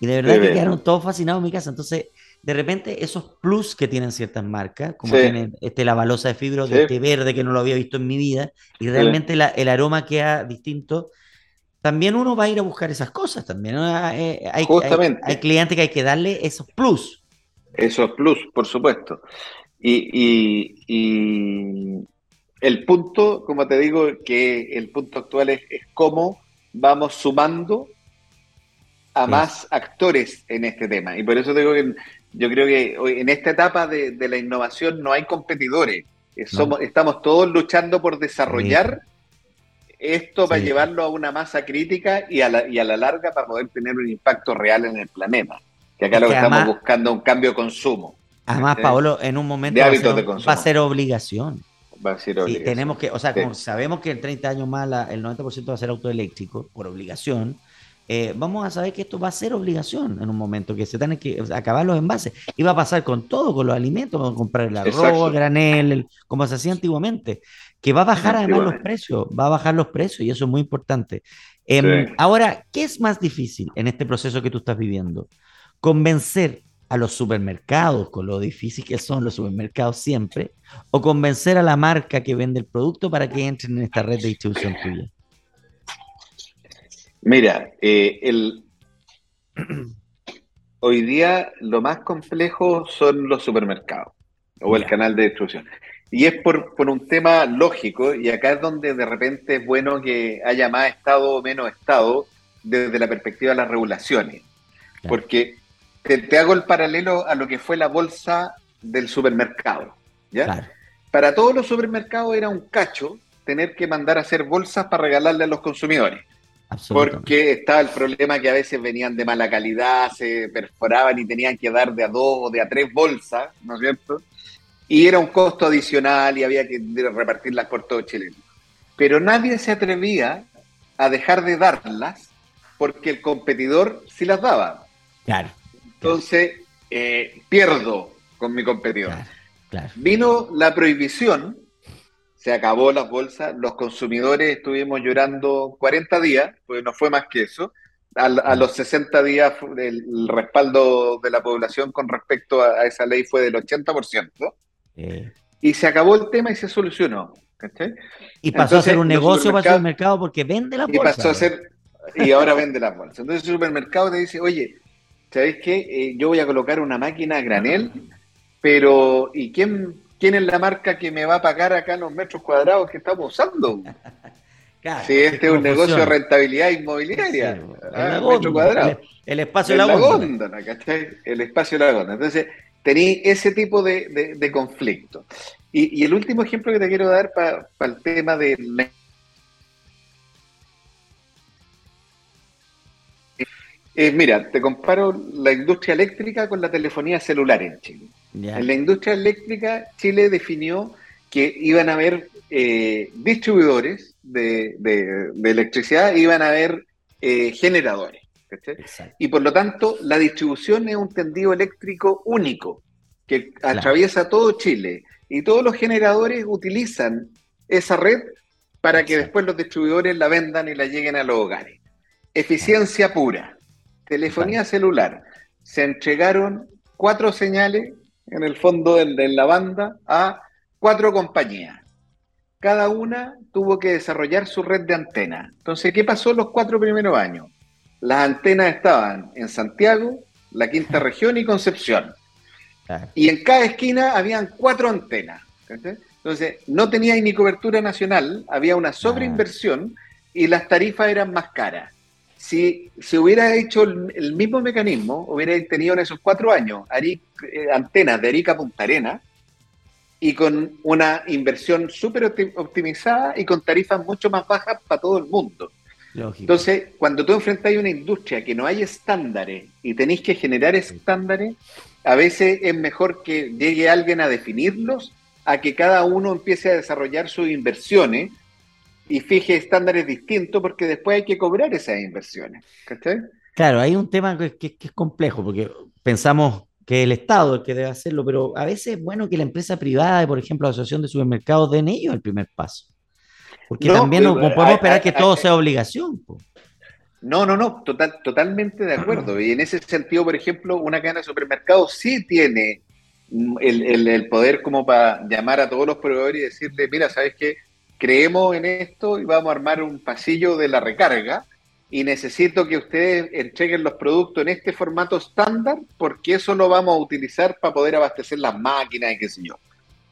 Y de verdad que quedaron todos fascinados en mi casa. Entonces, de repente, esos plus que tienen ciertas marcas, como tiene este, la balosa de fibro de té verde que no lo había visto en mi vida, y realmente el aroma queda distinto, también uno va a ir a buscar esas cosas también. Eh, hay, hay, hay clientes que hay que darle esos plus. Esos plus, por supuesto. Y, el punto, como te digo, que el punto actual es, cómo vamos sumando a más actores en este tema. Y por eso digo que yo creo que hoy, en esta etapa de, la innovación no hay competidores. Somos, Estamos todos luchando por desarrollar esto para llevarlo a una masa crítica y a, la, y a la larga para poder tener un impacto real en el planeta. Que acá lo que estamos buscando es un cambio de consumo. Además, Paolo, en un momento va, a ser, obligación. Va a ser obligación. tenemos que, o sea, como sabemos que en 30 años más el 90% va a ser autoeléctrico por obligación, eh, vamos a saber que esto va a ser obligación en un momento, que se tienen que acabar los envases. Y va a pasar con todo, con los alimentos, con comprar el arroz, el granel, como se hacía antiguamente, que va a bajar además los precios, va a bajar los precios y eso es muy importante. Em, ahora, ¿qué es más difícil en este proceso que tú estás viviendo? Convencer a los supermercados, con lo difícil que son los supermercados siempre, o convencer a la marca que vende el producto para que entren en esta red de distribución tuya? Mira, eh, el... hoy día lo más complejo son los supermercados o el canal de distribución. Y es por, un tema lógico, y acá es donde de repente es bueno que haya más Estado o menos Estado desde la perspectiva de las regulaciones. Porque te, hago el paralelo a lo que fue la bolsa del supermercado. ¿ya? Para todos los supermercados era un cacho tener que mandar a hacer bolsas para regalarle a los consumidores. Porque estaba el problema que a veces venían de mala calidad, se perforaban y tenían que dar de a dos o de a tres bolsas, ¿no es cierto? Y era un costo adicional y había que repartirlas por todo Chile. Pero nadie se atrevía a dejar de darlas porque el competidor sí las daba. Claro. Entonces, eh, pierdo con mi competidor. Vino la prohibición, se acabó las bolsas, los consumidores estuvimos llorando 40 días, pues no fue más que eso, a, los 60 días el, respaldo de la población con respecto a, esa ley fue del 80%. Y se acabó el tema y se solucionó. Y pasó a ser un negocio para el supermercado porque vende la bolsa. Y pasó a ser, y ahora vende la bolsa. Entonces el supermercado te dice, oye, ¿sabéis qué? Eh, yo voy a colocar una máquina a granel, pero ¿y quién, quién es la marca que me va a pagar acá los metros cuadrados que estamos usando? sí, este es un negocio de rentabilidad inmobiliaria. Ah, el, espacio de la, góndola. El espacio de la góndola. Entonces, tenéis ese tipo de, conflicto. Y, el último ejemplo que te quiero dar para el tema de mira, te comparo la industria eléctrica con la telefonía celular en Chile. En la industria eléctrica, Chile definió que iban a haber eh, distribuidores de, electricidad, iban a haber eh, generadores. Y por lo tanto, la distribución es un tendido eléctrico único que atraviesa todo Chile. Y todos los generadores utilizan esa red para que después los distribuidores la vendan y la lleguen a los hogares. Eficiencia pura. Telefonía celular. Se entregaron cuatro señales en el fondo de la banda a cuatro compañías. Cada una tuvo que desarrollar su red de antenas. Entonces, ¿qué pasó los cuatro primeros años? Las antenas estaban en Santiago, la quinta región y Concepción. Y en cada esquina habían cuatro antenas. Entonces, no tenía ni cobertura nacional, había una sobreinversión y las tarifas eran más caras. Si se hubiera hecho el, mismo mecanismo, hubiera tenido en esos cuatro años eh, antenas de Arica Punta Arena, y con una inversión súper optimizada y con tarifas mucho más bajas para todo el mundo. Entonces, cuando tú enfrentas a una industria que no hay estándares y tenéis que generar estándares, a veces es mejor que llegue alguien a definirlos a que cada uno empiece a desarrollar sus inversiones y fije estándares distintos porque después hay que cobrar esas inversiones. Claro, hay un tema que, que es complejo porque pensamos que el Estado el que debe hacerlo, pero a veces es bueno que la empresa privada, por ejemplo, la Asociación de Supermercados, den ellos el primer paso. Porque también no, podemos esperar que todo sea obligación. No, no, no, total, totalmente de acuerdo. Y en ese sentido, por ejemplo, una cadena de supermercados sí tiene el, el, poder como para llamar a todos los proveedores y decirle, mira, ¿sabes qué? Creemos en esto y vamos a armar un pasillo de la recarga y necesito que ustedes entreguen los productos en este formato estándar porque eso lo vamos a utilizar para poder abastecer las máquinas y qué sé yo.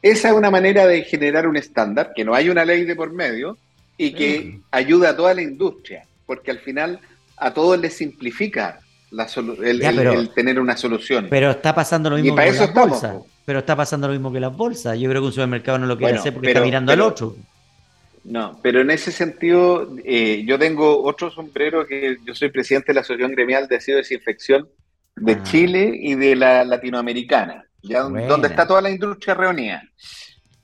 Esa es una manera de generar un estándar, que no hay una ley de por medio y que mm. ayuda a toda la industria, porque al final a todos les simplifica la el, tener una solución. Pero está pasando lo mismo que las bolsas. Pero está pasando lo mismo que las bolsas. Yo creo que un supermercado no lo quiere hacer porque está mirando al otro. No, pero en ese sentido, eh, yo tengo otro sombrero que yo soy presidente de la Asociación Gremial de Aseo y Desinfección de ah. Chile y de la latinoamericana, ya donde está toda la industria reunida.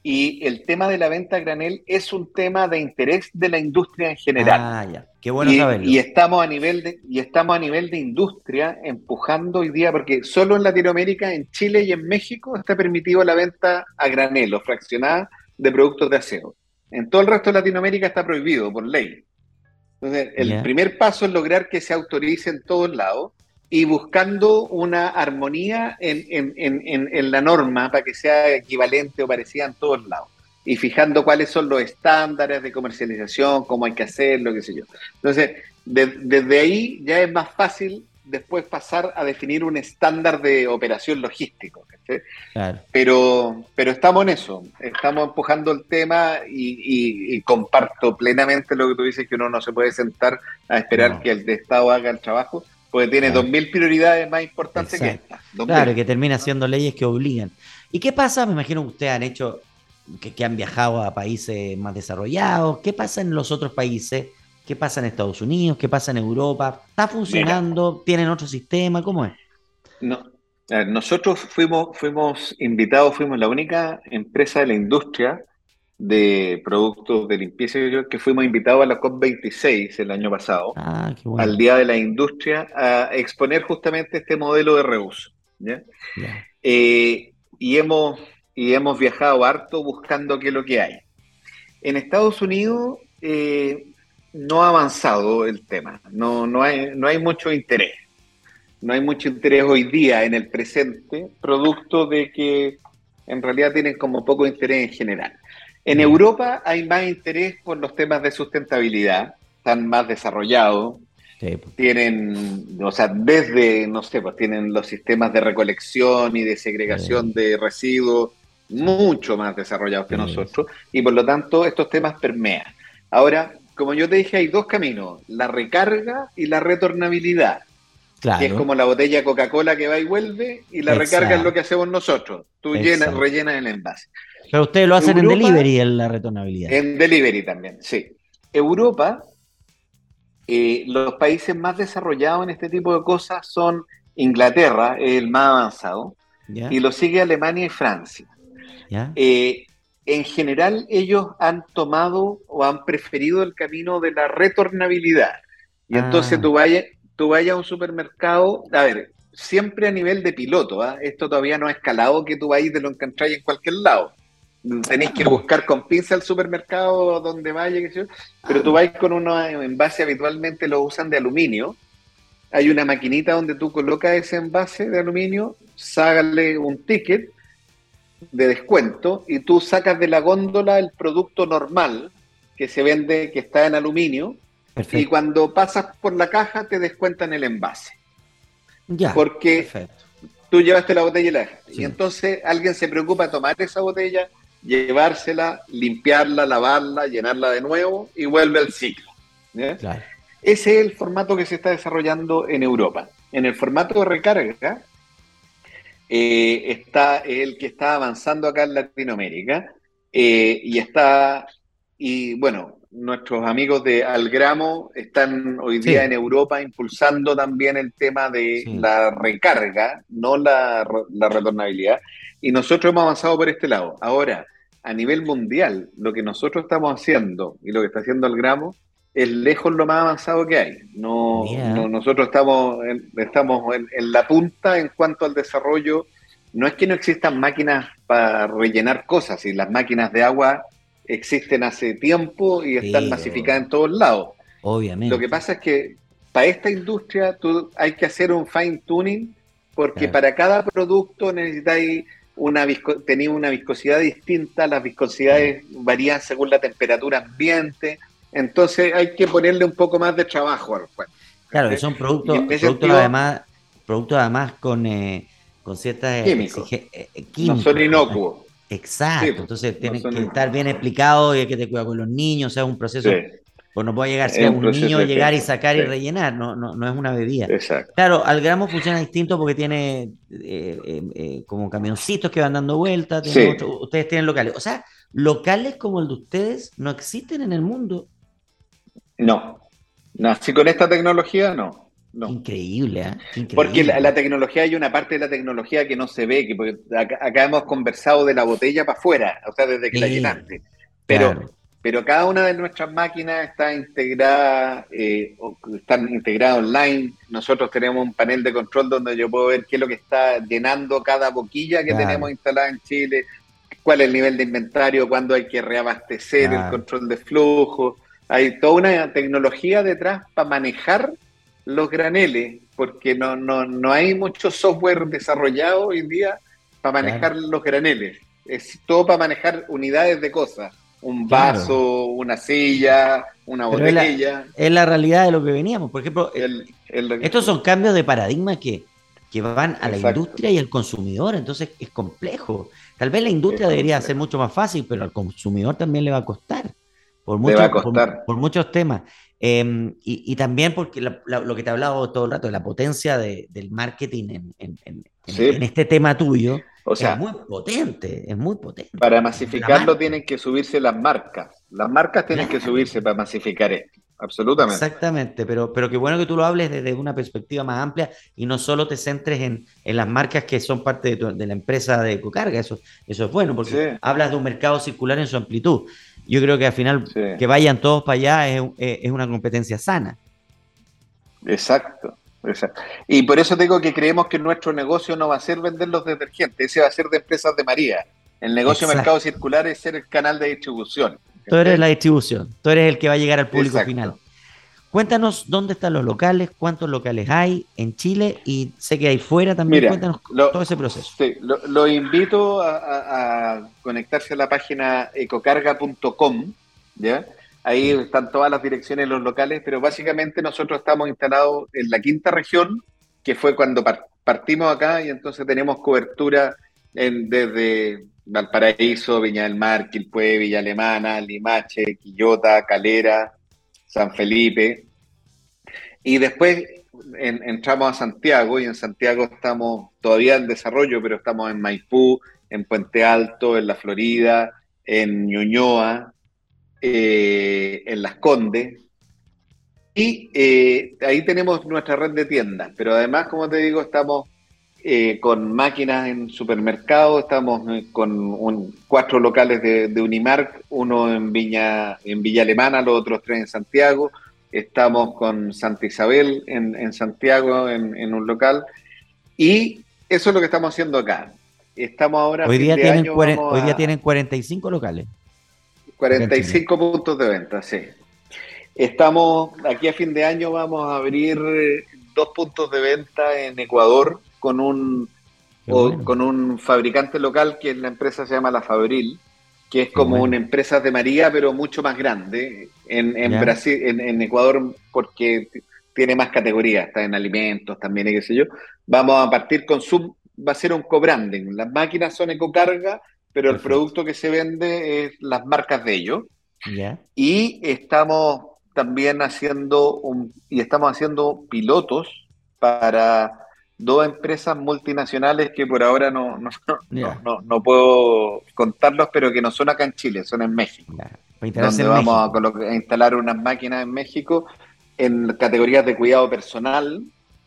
Y el tema de la venta a granel es un tema de interés de la industria en general. Ah, ya. Qué bueno y, saberlo. Y estamos a nivel de, y estamos a nivel de industria empujando hoy día, porque solo en Latinoamérica, en Chile y en México está permitido la venta a granel o fraccionada de productos de aseo. En todo el resto de Latinoamérica está prohibido por ley. Entonces, el primer paso es lograr que se autorice en todos lados y buscando una armonía en, la norma para que sea equivalente o parecida en todos lados. Y fijando cuáles son los estándares de comercialización, cómo hay que hacerlo, qué sé yo. Entonces, desde ahí ya es más fácil después pasar a definir un estándar de operación logístico. Pero, pero estamos en eso, estamos empujando el tema y, comparto plenamente lo que tú dices, que uno no se puede sentar a esperar que el Estado haga el trabajo, porque tiene dos mil prioridades más importantes que esta. Claro, que termina siendo leyes que obligan. ¿Y qué pasa? Me imagino que ustedes han hecho, que, que han viajado a países más desarrollados, ¿qué pasa en los otros países? ¿Qué pasa en Estados Unidos? ¿Qué pasa en Europa? ¿Está funcionando? ¿Tienen otro sistema? ¿Cómo es? No, nosotros fuimos, fuimos invitados, fuimos la única empresa de la industria de productos de limpieza que fuimos invitados a la COP26 el año pasado, ah, al Día de la Industria, a exponer justamente este modelo de reuso. Eh, y, hemos, y hemos viajado harto buscando qué es lo que hay. En Estados Unidos, eh, no ha avanzado el tema, no, no, hay, no hay mucho interés. No hay mucho interés hoy día en el presente, producto de que en realidad tienen como poco interés en general. En Europa hay más interés por los temas de sustentabilidad, están más desarrollados, tienen, o sea, desde, no sé, pues tienen los sistemas de recolección y de segregación de residuos mucho más desarrollados que nosotros, y por lo tanto estos temas permean. Ahora, como yo te dije, hay dos caminos, la recarga y la retornabilidad. Claro. Que es como la botella Coca-Cola que va y vuelve, y la recarga es lo que hacemos nosotros. Tú llenas, rellenas el envase. Pero ustedes lo hacen en delivery, en la retornabilidad. En delivery también, sí. Europa, eh, los países más desarrollados en este tipo de cosas son Inglaterra, el más avanzado, y lo sigue Alemania y Francia. Eh, en general, ellos han tomado o han preferido el camino de la retornabilidad. Y entonces ah. tú vayas, tú vayas a un supermercado, a ver, siempre a nivel de piloto, ¿ah? esto todavía no ha escalado que tú vayas y te lo encontráis en cualquier lado. Tenéis que buscar con pinza el supermercado donde vaya, pero tú vas con uno envase habitualmente lo usan de aluminio. Hay una maquinita donde tú colocas ese envase de aluminio, ságale un ticket de descuento y tú sacas de la góndola el producto normal que se vende, que está en aluminio, y cuando pasas por la caja te descuentan el envase. Ya. Porque tú llevaste la botella y la Y entonces alguien se preocupa de tomar esa botella, llevársela, limpiarla, lavarla, llenarla de nuevo y vuelve al ciclo. Ese es el formato que se está desarrollando en Europa. En el formato de recarga, eh, está el que está avanzando acá en Latinoamérica eh, y está, y bueno, nuestros amigos de Algramo están hoy día en Europa impulsando también el tema de la recarga, no la, la retornabilidad, y nosotros hemos avanzado por este lado. Ahora, a nivel mundial, lo que nosotros estamos haciendo y lo que está haciendo Algramo es lejos lo más avanzado que hay. No, nosotros estamos, en, estamos en, la punta en cuanto al desarrollo. No es que no existan máquinas para rellenar cosas, y las máquinas de agua existen hace tiempo y están masificadas en todos lados. Obviamente. Lo que pasa es que para esta industria tú, hay que hacer un fine tuning porque para cada producto necesitáis una tener una viscosidad distinta, las viscosidades varían según la temperatura ambiente, entonces hay que ponerle un poco más de trabajo al juego. Claro, que son productos, productos además, productos además con, eh, con ciertas químicos. Eh, eh, no son inocuos. Exacto, entonces tiene que estar bien explicado y hay que te cuidar con los niños, o sea, es un proceso. Pues no puede llegar, si un, niño llegar y sacar y rellenar, no, no, no es una bebida. Exacto. Claro, al gramo funciona distinto porque tiene como camioncitos que van dando vueltas, ustedes tienen locales. O sea, locales como el de ustedes no existen en el mundo. No, no, si con esta tecnología no. Increíble, ¿eh? Porque la, tecnología, hay una parte de la tecnología que no se ve, que acá, hemos conversado de la botella para afuera, o sea, desde que la llenaste. Pero, pero cada una de nuestras máquinas está integrada, eh, están integradas online. Nosotros tenemos un panel de control donde yo puedo ver qué es lo que está llenando cada boquilla que tenemos instalada en Chile, cuál es el nivel de inventario, cuándo hay que reabastecer, el control de flujo hay toda una tecnología detrás para manejar los graneles, porque no, no, no hay mucho software desarrollado hoy en día para manejar los graneles. Es todo para manejar unidades de cosas. Un vaso, una silla, una botella. Es la, realidad de lo que veníamos. Por ejemplo, estos son cambios de paradigma que, que van a la industria y al consumidor, entonces es complejo. Tal vez la industria debería ser mucho más fácil, pero al consumidor también le va a costar por, por, muchos temas. Em, y, también porque lo que te he hablado todo el rato, de la potencia del marketing en, este tema tuyo, o sea, es muy potente, es muy potente. Para masificarlo tienen que subirse las marcas. Las marcas tienen que subirse para masificar esto. Absolutamente. Exactamente, pero, pero qué bueno que tú lo hables desde una perspectiva más amplia y no solo te centres en, las marcas que son parte de, la empresa de Ecocarga. Eso, eso es bueno, porque hablas de un mercado circular en su amplitud yo creo que al final que vayan todos para allá es, una competencia sana. Exacto, exacto. Y por eso digo que creemos que nuestro negocio no va a ser vender los detergentes, ese va a ser de empresas de María. El negocio de mercado circular es ser el canal de distribución. Tú eres la distribución, tú eres el que va a llegar al público final. Cuéntanos dónde están los locales, cuántos locales hay en Chile y sé que hay fuera también. Cuéntanos todo ese proceso. Sí, lo, invito a, conectarse a la página ecocarga.com, ¿ya? Ahí están todas las direcciones de los locales, pero básicamente nosotros estamos instalados en la quinta región, que fue cuando partimos acá y entonces tenemos cobertura en, desde Valparaíso, Viña del Mar, Quilpué, Villa Alemana, Limache, Quillota, Calera, San Felipe. Y después entramos a Santiago y en Santiago estamos todavía en desarrollo, pero estamos en Maipú, en Puente Alto, en La Florida, en Ñuñoa, eh, en Las Condes. Y eh, ahí tenemos nuestra red de tiendas, pero además, como te digo, estamos eh, con máquinas en supermercados, estamos con cuatro locales de, Unimark, uno en Viña, en Villa Alemana, los otros tres en Santiago, estamos con Santa Isabel en, Santiago en, un local, y eso es lo que estamos haciendo acá. Estamos ahora... Hoy día, tienen, hoy día tienen 45 locales. 45 puntos de venta, sí. Estamos, aquí a fin de año vamos a abrir dos puntos de venta en Ecuador con un, con un fabricante local que la empresa se llama La Fabril, que es como una empresa de María, pero mucho más grande. En, en Brasil, en, Ecuador, porque tiene más categorías, está en alimentos también, y qué sé yo. Vamos a partir con su, va a ser un co-branding. Las máquinas son ecocarga, pero el producto que se vende es las marcas de ellos. Y estamos también haciendo un, y estamos haciendo pilotos para dos empresas multinacionales que por ahora no, no, no, no, puedo contarlos, pero que no son acá en Chile, son en México. Donde vamos A, instalar unas máquinas en México en categorías de cuidado personal,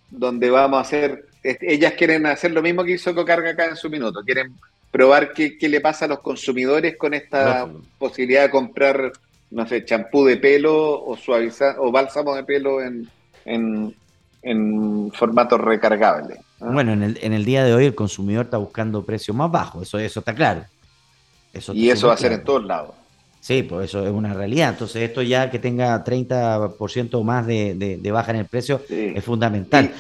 donde vamos a hacer, ellas quieren hacer lo mismo que hizo Cocarga acá en su minuto, quieren probar qué, qué le pasa a los consumidores con esta posibilidad de comprar, no sé, champú de pelo o suavizar o bálsamo de pelo en, en, en formato recargable. Bueno, en el, en el día de hoy el consumidor está buscando precios más bajos, eso, eso está claro. Eso y eso va a ser en todos lados. Sí, pues eso es una realidad. Entonces, esto ya que tenga 30% más de, de, baja en el precio es fundamental.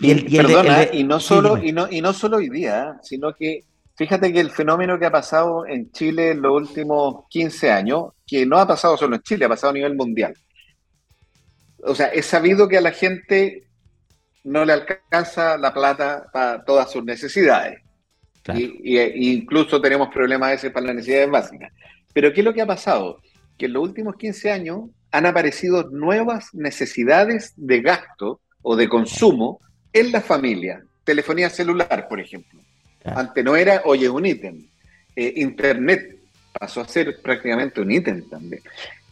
Y, perdona, y no solo, y no, y no solo hoy día, sino que fíjate que el fenómeno que ha pasado en Chile en los últimos 15 años, que no ha pasado solo en Chile, ha pasado a nivel mundial, o sea, es sabido que a la gente no le alcanza la plata para todas sus necesidades. Y, incluso tenemos problemas a veces para las necesidades básicas. Pero ¿qué es lo que ha pasado? Que en los últimos 15 años han aparecido nuevas necesidades de gasto o de consumo en la familia. Telefonía celular, por ejemplo. Antes no era, oye, un ítem. Eh, internet pasó a ser prácticamente un ítem también.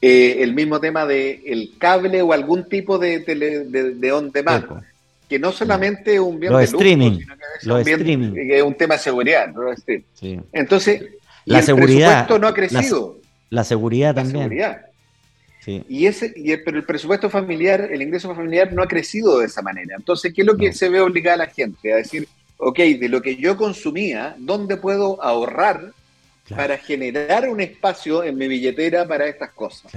Eh, el mismo tema de el cable o algún tipo de, de, de on demand, que no solamente es un bien de streaming, sino que es, es un tema de seguridad. Entonces, la seguridad, presupuesto no ha crecido. La, seguridad también. Y ese, y pero el presupuesto familiar, el ingreso familiar no ha crecido de esa manera. Entonces, ¿qué es lo que se ve obligada a la gente? A decir, ok, de lo que yo consumía, ¿dónde puedo ahorrar para generar un espacio en mi billetera para estas cosas.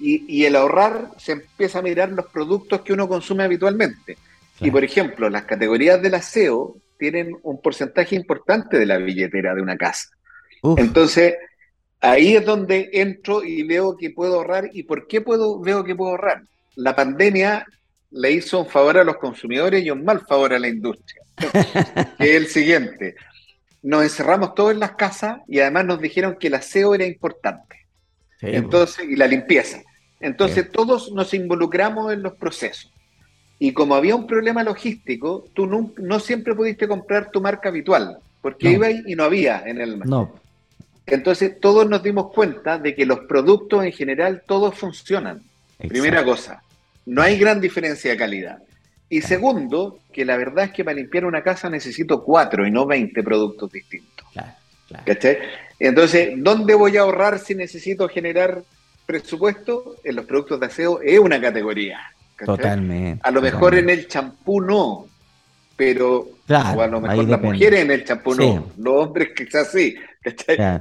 Y, el ahorrar se empieza a mirar los productos que uno consume habitualmente. Y por ejemplo, las categorías del aseo tienen un porcentaje importante de la billetera de una casa. Entonces, ahí es donde entro y veo que puedo ahorrar. ¿Y por qué puedo, veo que puedo ahorrar? La pandemia le hizo un favor a los consumidores y un mal favor a la industria, que es el siguiente nos encerramos todos en las casas y además nos dijeron que el aseo era importante. Entonces, y la limpieza. Entonces todos nos involucramos en los procesos. Y como había un problema logístico, tú no, siempre pudiste comprar tu marca habitual, porque iba y no había en el mercado. Entonces todos nos dimos cuenta de que los productos en general todos funcionan. Primera cosa, no hay gran diferencia de calidad. Y segundo, que la verdad es que para limpiar una casa necesito cuatro y no veinte productos distintos. Entonces, ¿dónde voy a ahorrar si necesito generar presupuesto? En los productos de aseo es una categoría. Totalmente. A lo mejor en el champú no, pero o a lo mejor las mujeres en el champú no, los hombres quizás sí,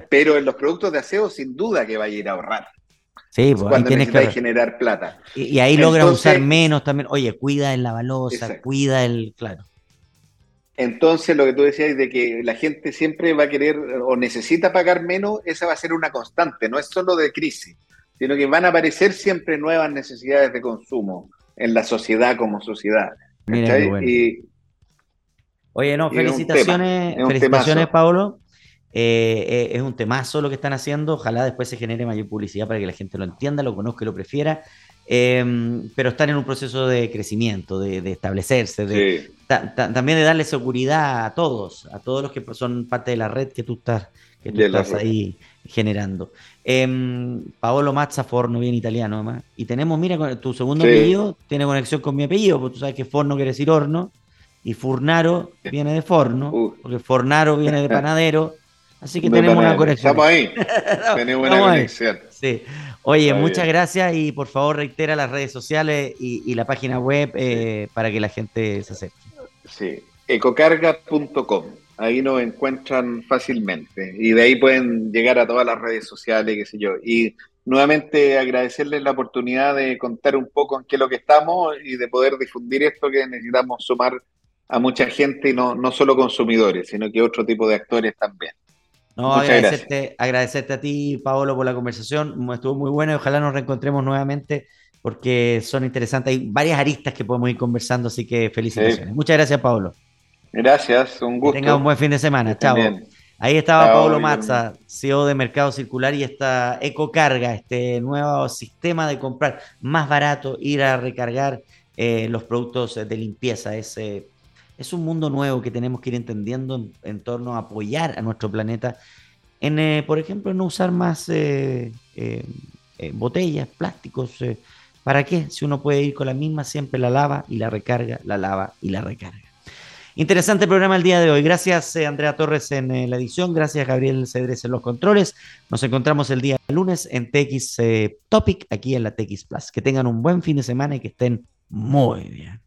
pero en los productos de aseo sin duda que va a ir a ahorrar. Sí, pues, cuando tienes que generar plata. Y, ahí logra usar menos también. Oye, cuida el lavalosa, cuida el. Claro. Entonces, lo que tú decías de que la gente siempre va a querer o necesita pagar menos, esa va a ser una constante, no es solo de crisis, sino que van a aparecer siempre nuevas necesidades de consumo en la sociedad como sociedad. Oye, no, felicitaciones, felicitaciones, Pablo. Eh, eh, es un temazo lo que están haciendo. Ojalá después se genere mayor publicidad para que la gente lo entienda, lo conozca y lo prefiera. Em, pero están en un proceso de crecimiento, de, establecerse, de, también de darle seguridad a todos, a todos los que son parte de la red que tú estás, que tú estás ahí generando. Eh, Paolo Mazza Forno, bien italiano además. Y tenemos, mira, tu segundo apellido tiene conexión con mi apellido, porque tú sabes que Forno quiere decir horno, y Furnaro viene de forno, uh. porque Fornaro viene de panadero. Así que tenemos una conexión. Estamos ahí. tenemos una conexión. Sí. Oye, muchas gracias y por favor reitera las redes sociales y, la página web eh, para que la gente se acerque. Sí, ecocarga.com. Ahí nos encuentran fácilmente y de ahí pueden llegar a todas las redes sociales, qué sé yo. Y nuevamente agradecerles la oportunidad de contar un poco en qué es lo que estamos y de poder difundir esto que necesitamos sumar a mucha gente y no, no solo consumidores, sino que otro tipo de actores también. No, agradecerte, agradecerte a ti, Paolo, por la conversación. Estuvo muy buena y ojalá nos reencontremos nuevamente porque son interesantes. Hay varias aristas que podemos ir conversando, así que felicitaciones. Muchas gracias, Paolo. Gracias, un gusto. Que tenga un buen fin de semana. Chao. Ahí estaba Pablo Mazza, CEO de Mercado Circular y esta Ecocarga, este nuevo sistema de comprar más barato, ir a recargar eh, los productos de limpieza. Es es un mundo nuevo que tenemos que ir entendiendo en, torno a apoyar a nuestro planeta en, eh, por ejemplo, no usar más eh, eh, botellas, plásticos. ¿Para qué? Si uno puede ir con la misma, siempre la lava y la recarga, la lava y la recarga. Interesante programa el día de hoy. Gracias Andrea Torres en la edición, gracias Gabriel Cedres en los controles. Nos encontramos el día lunes en TX Topic, aquí en la TX Plus. Que tengan un buen fin de semana y que estén muy bien.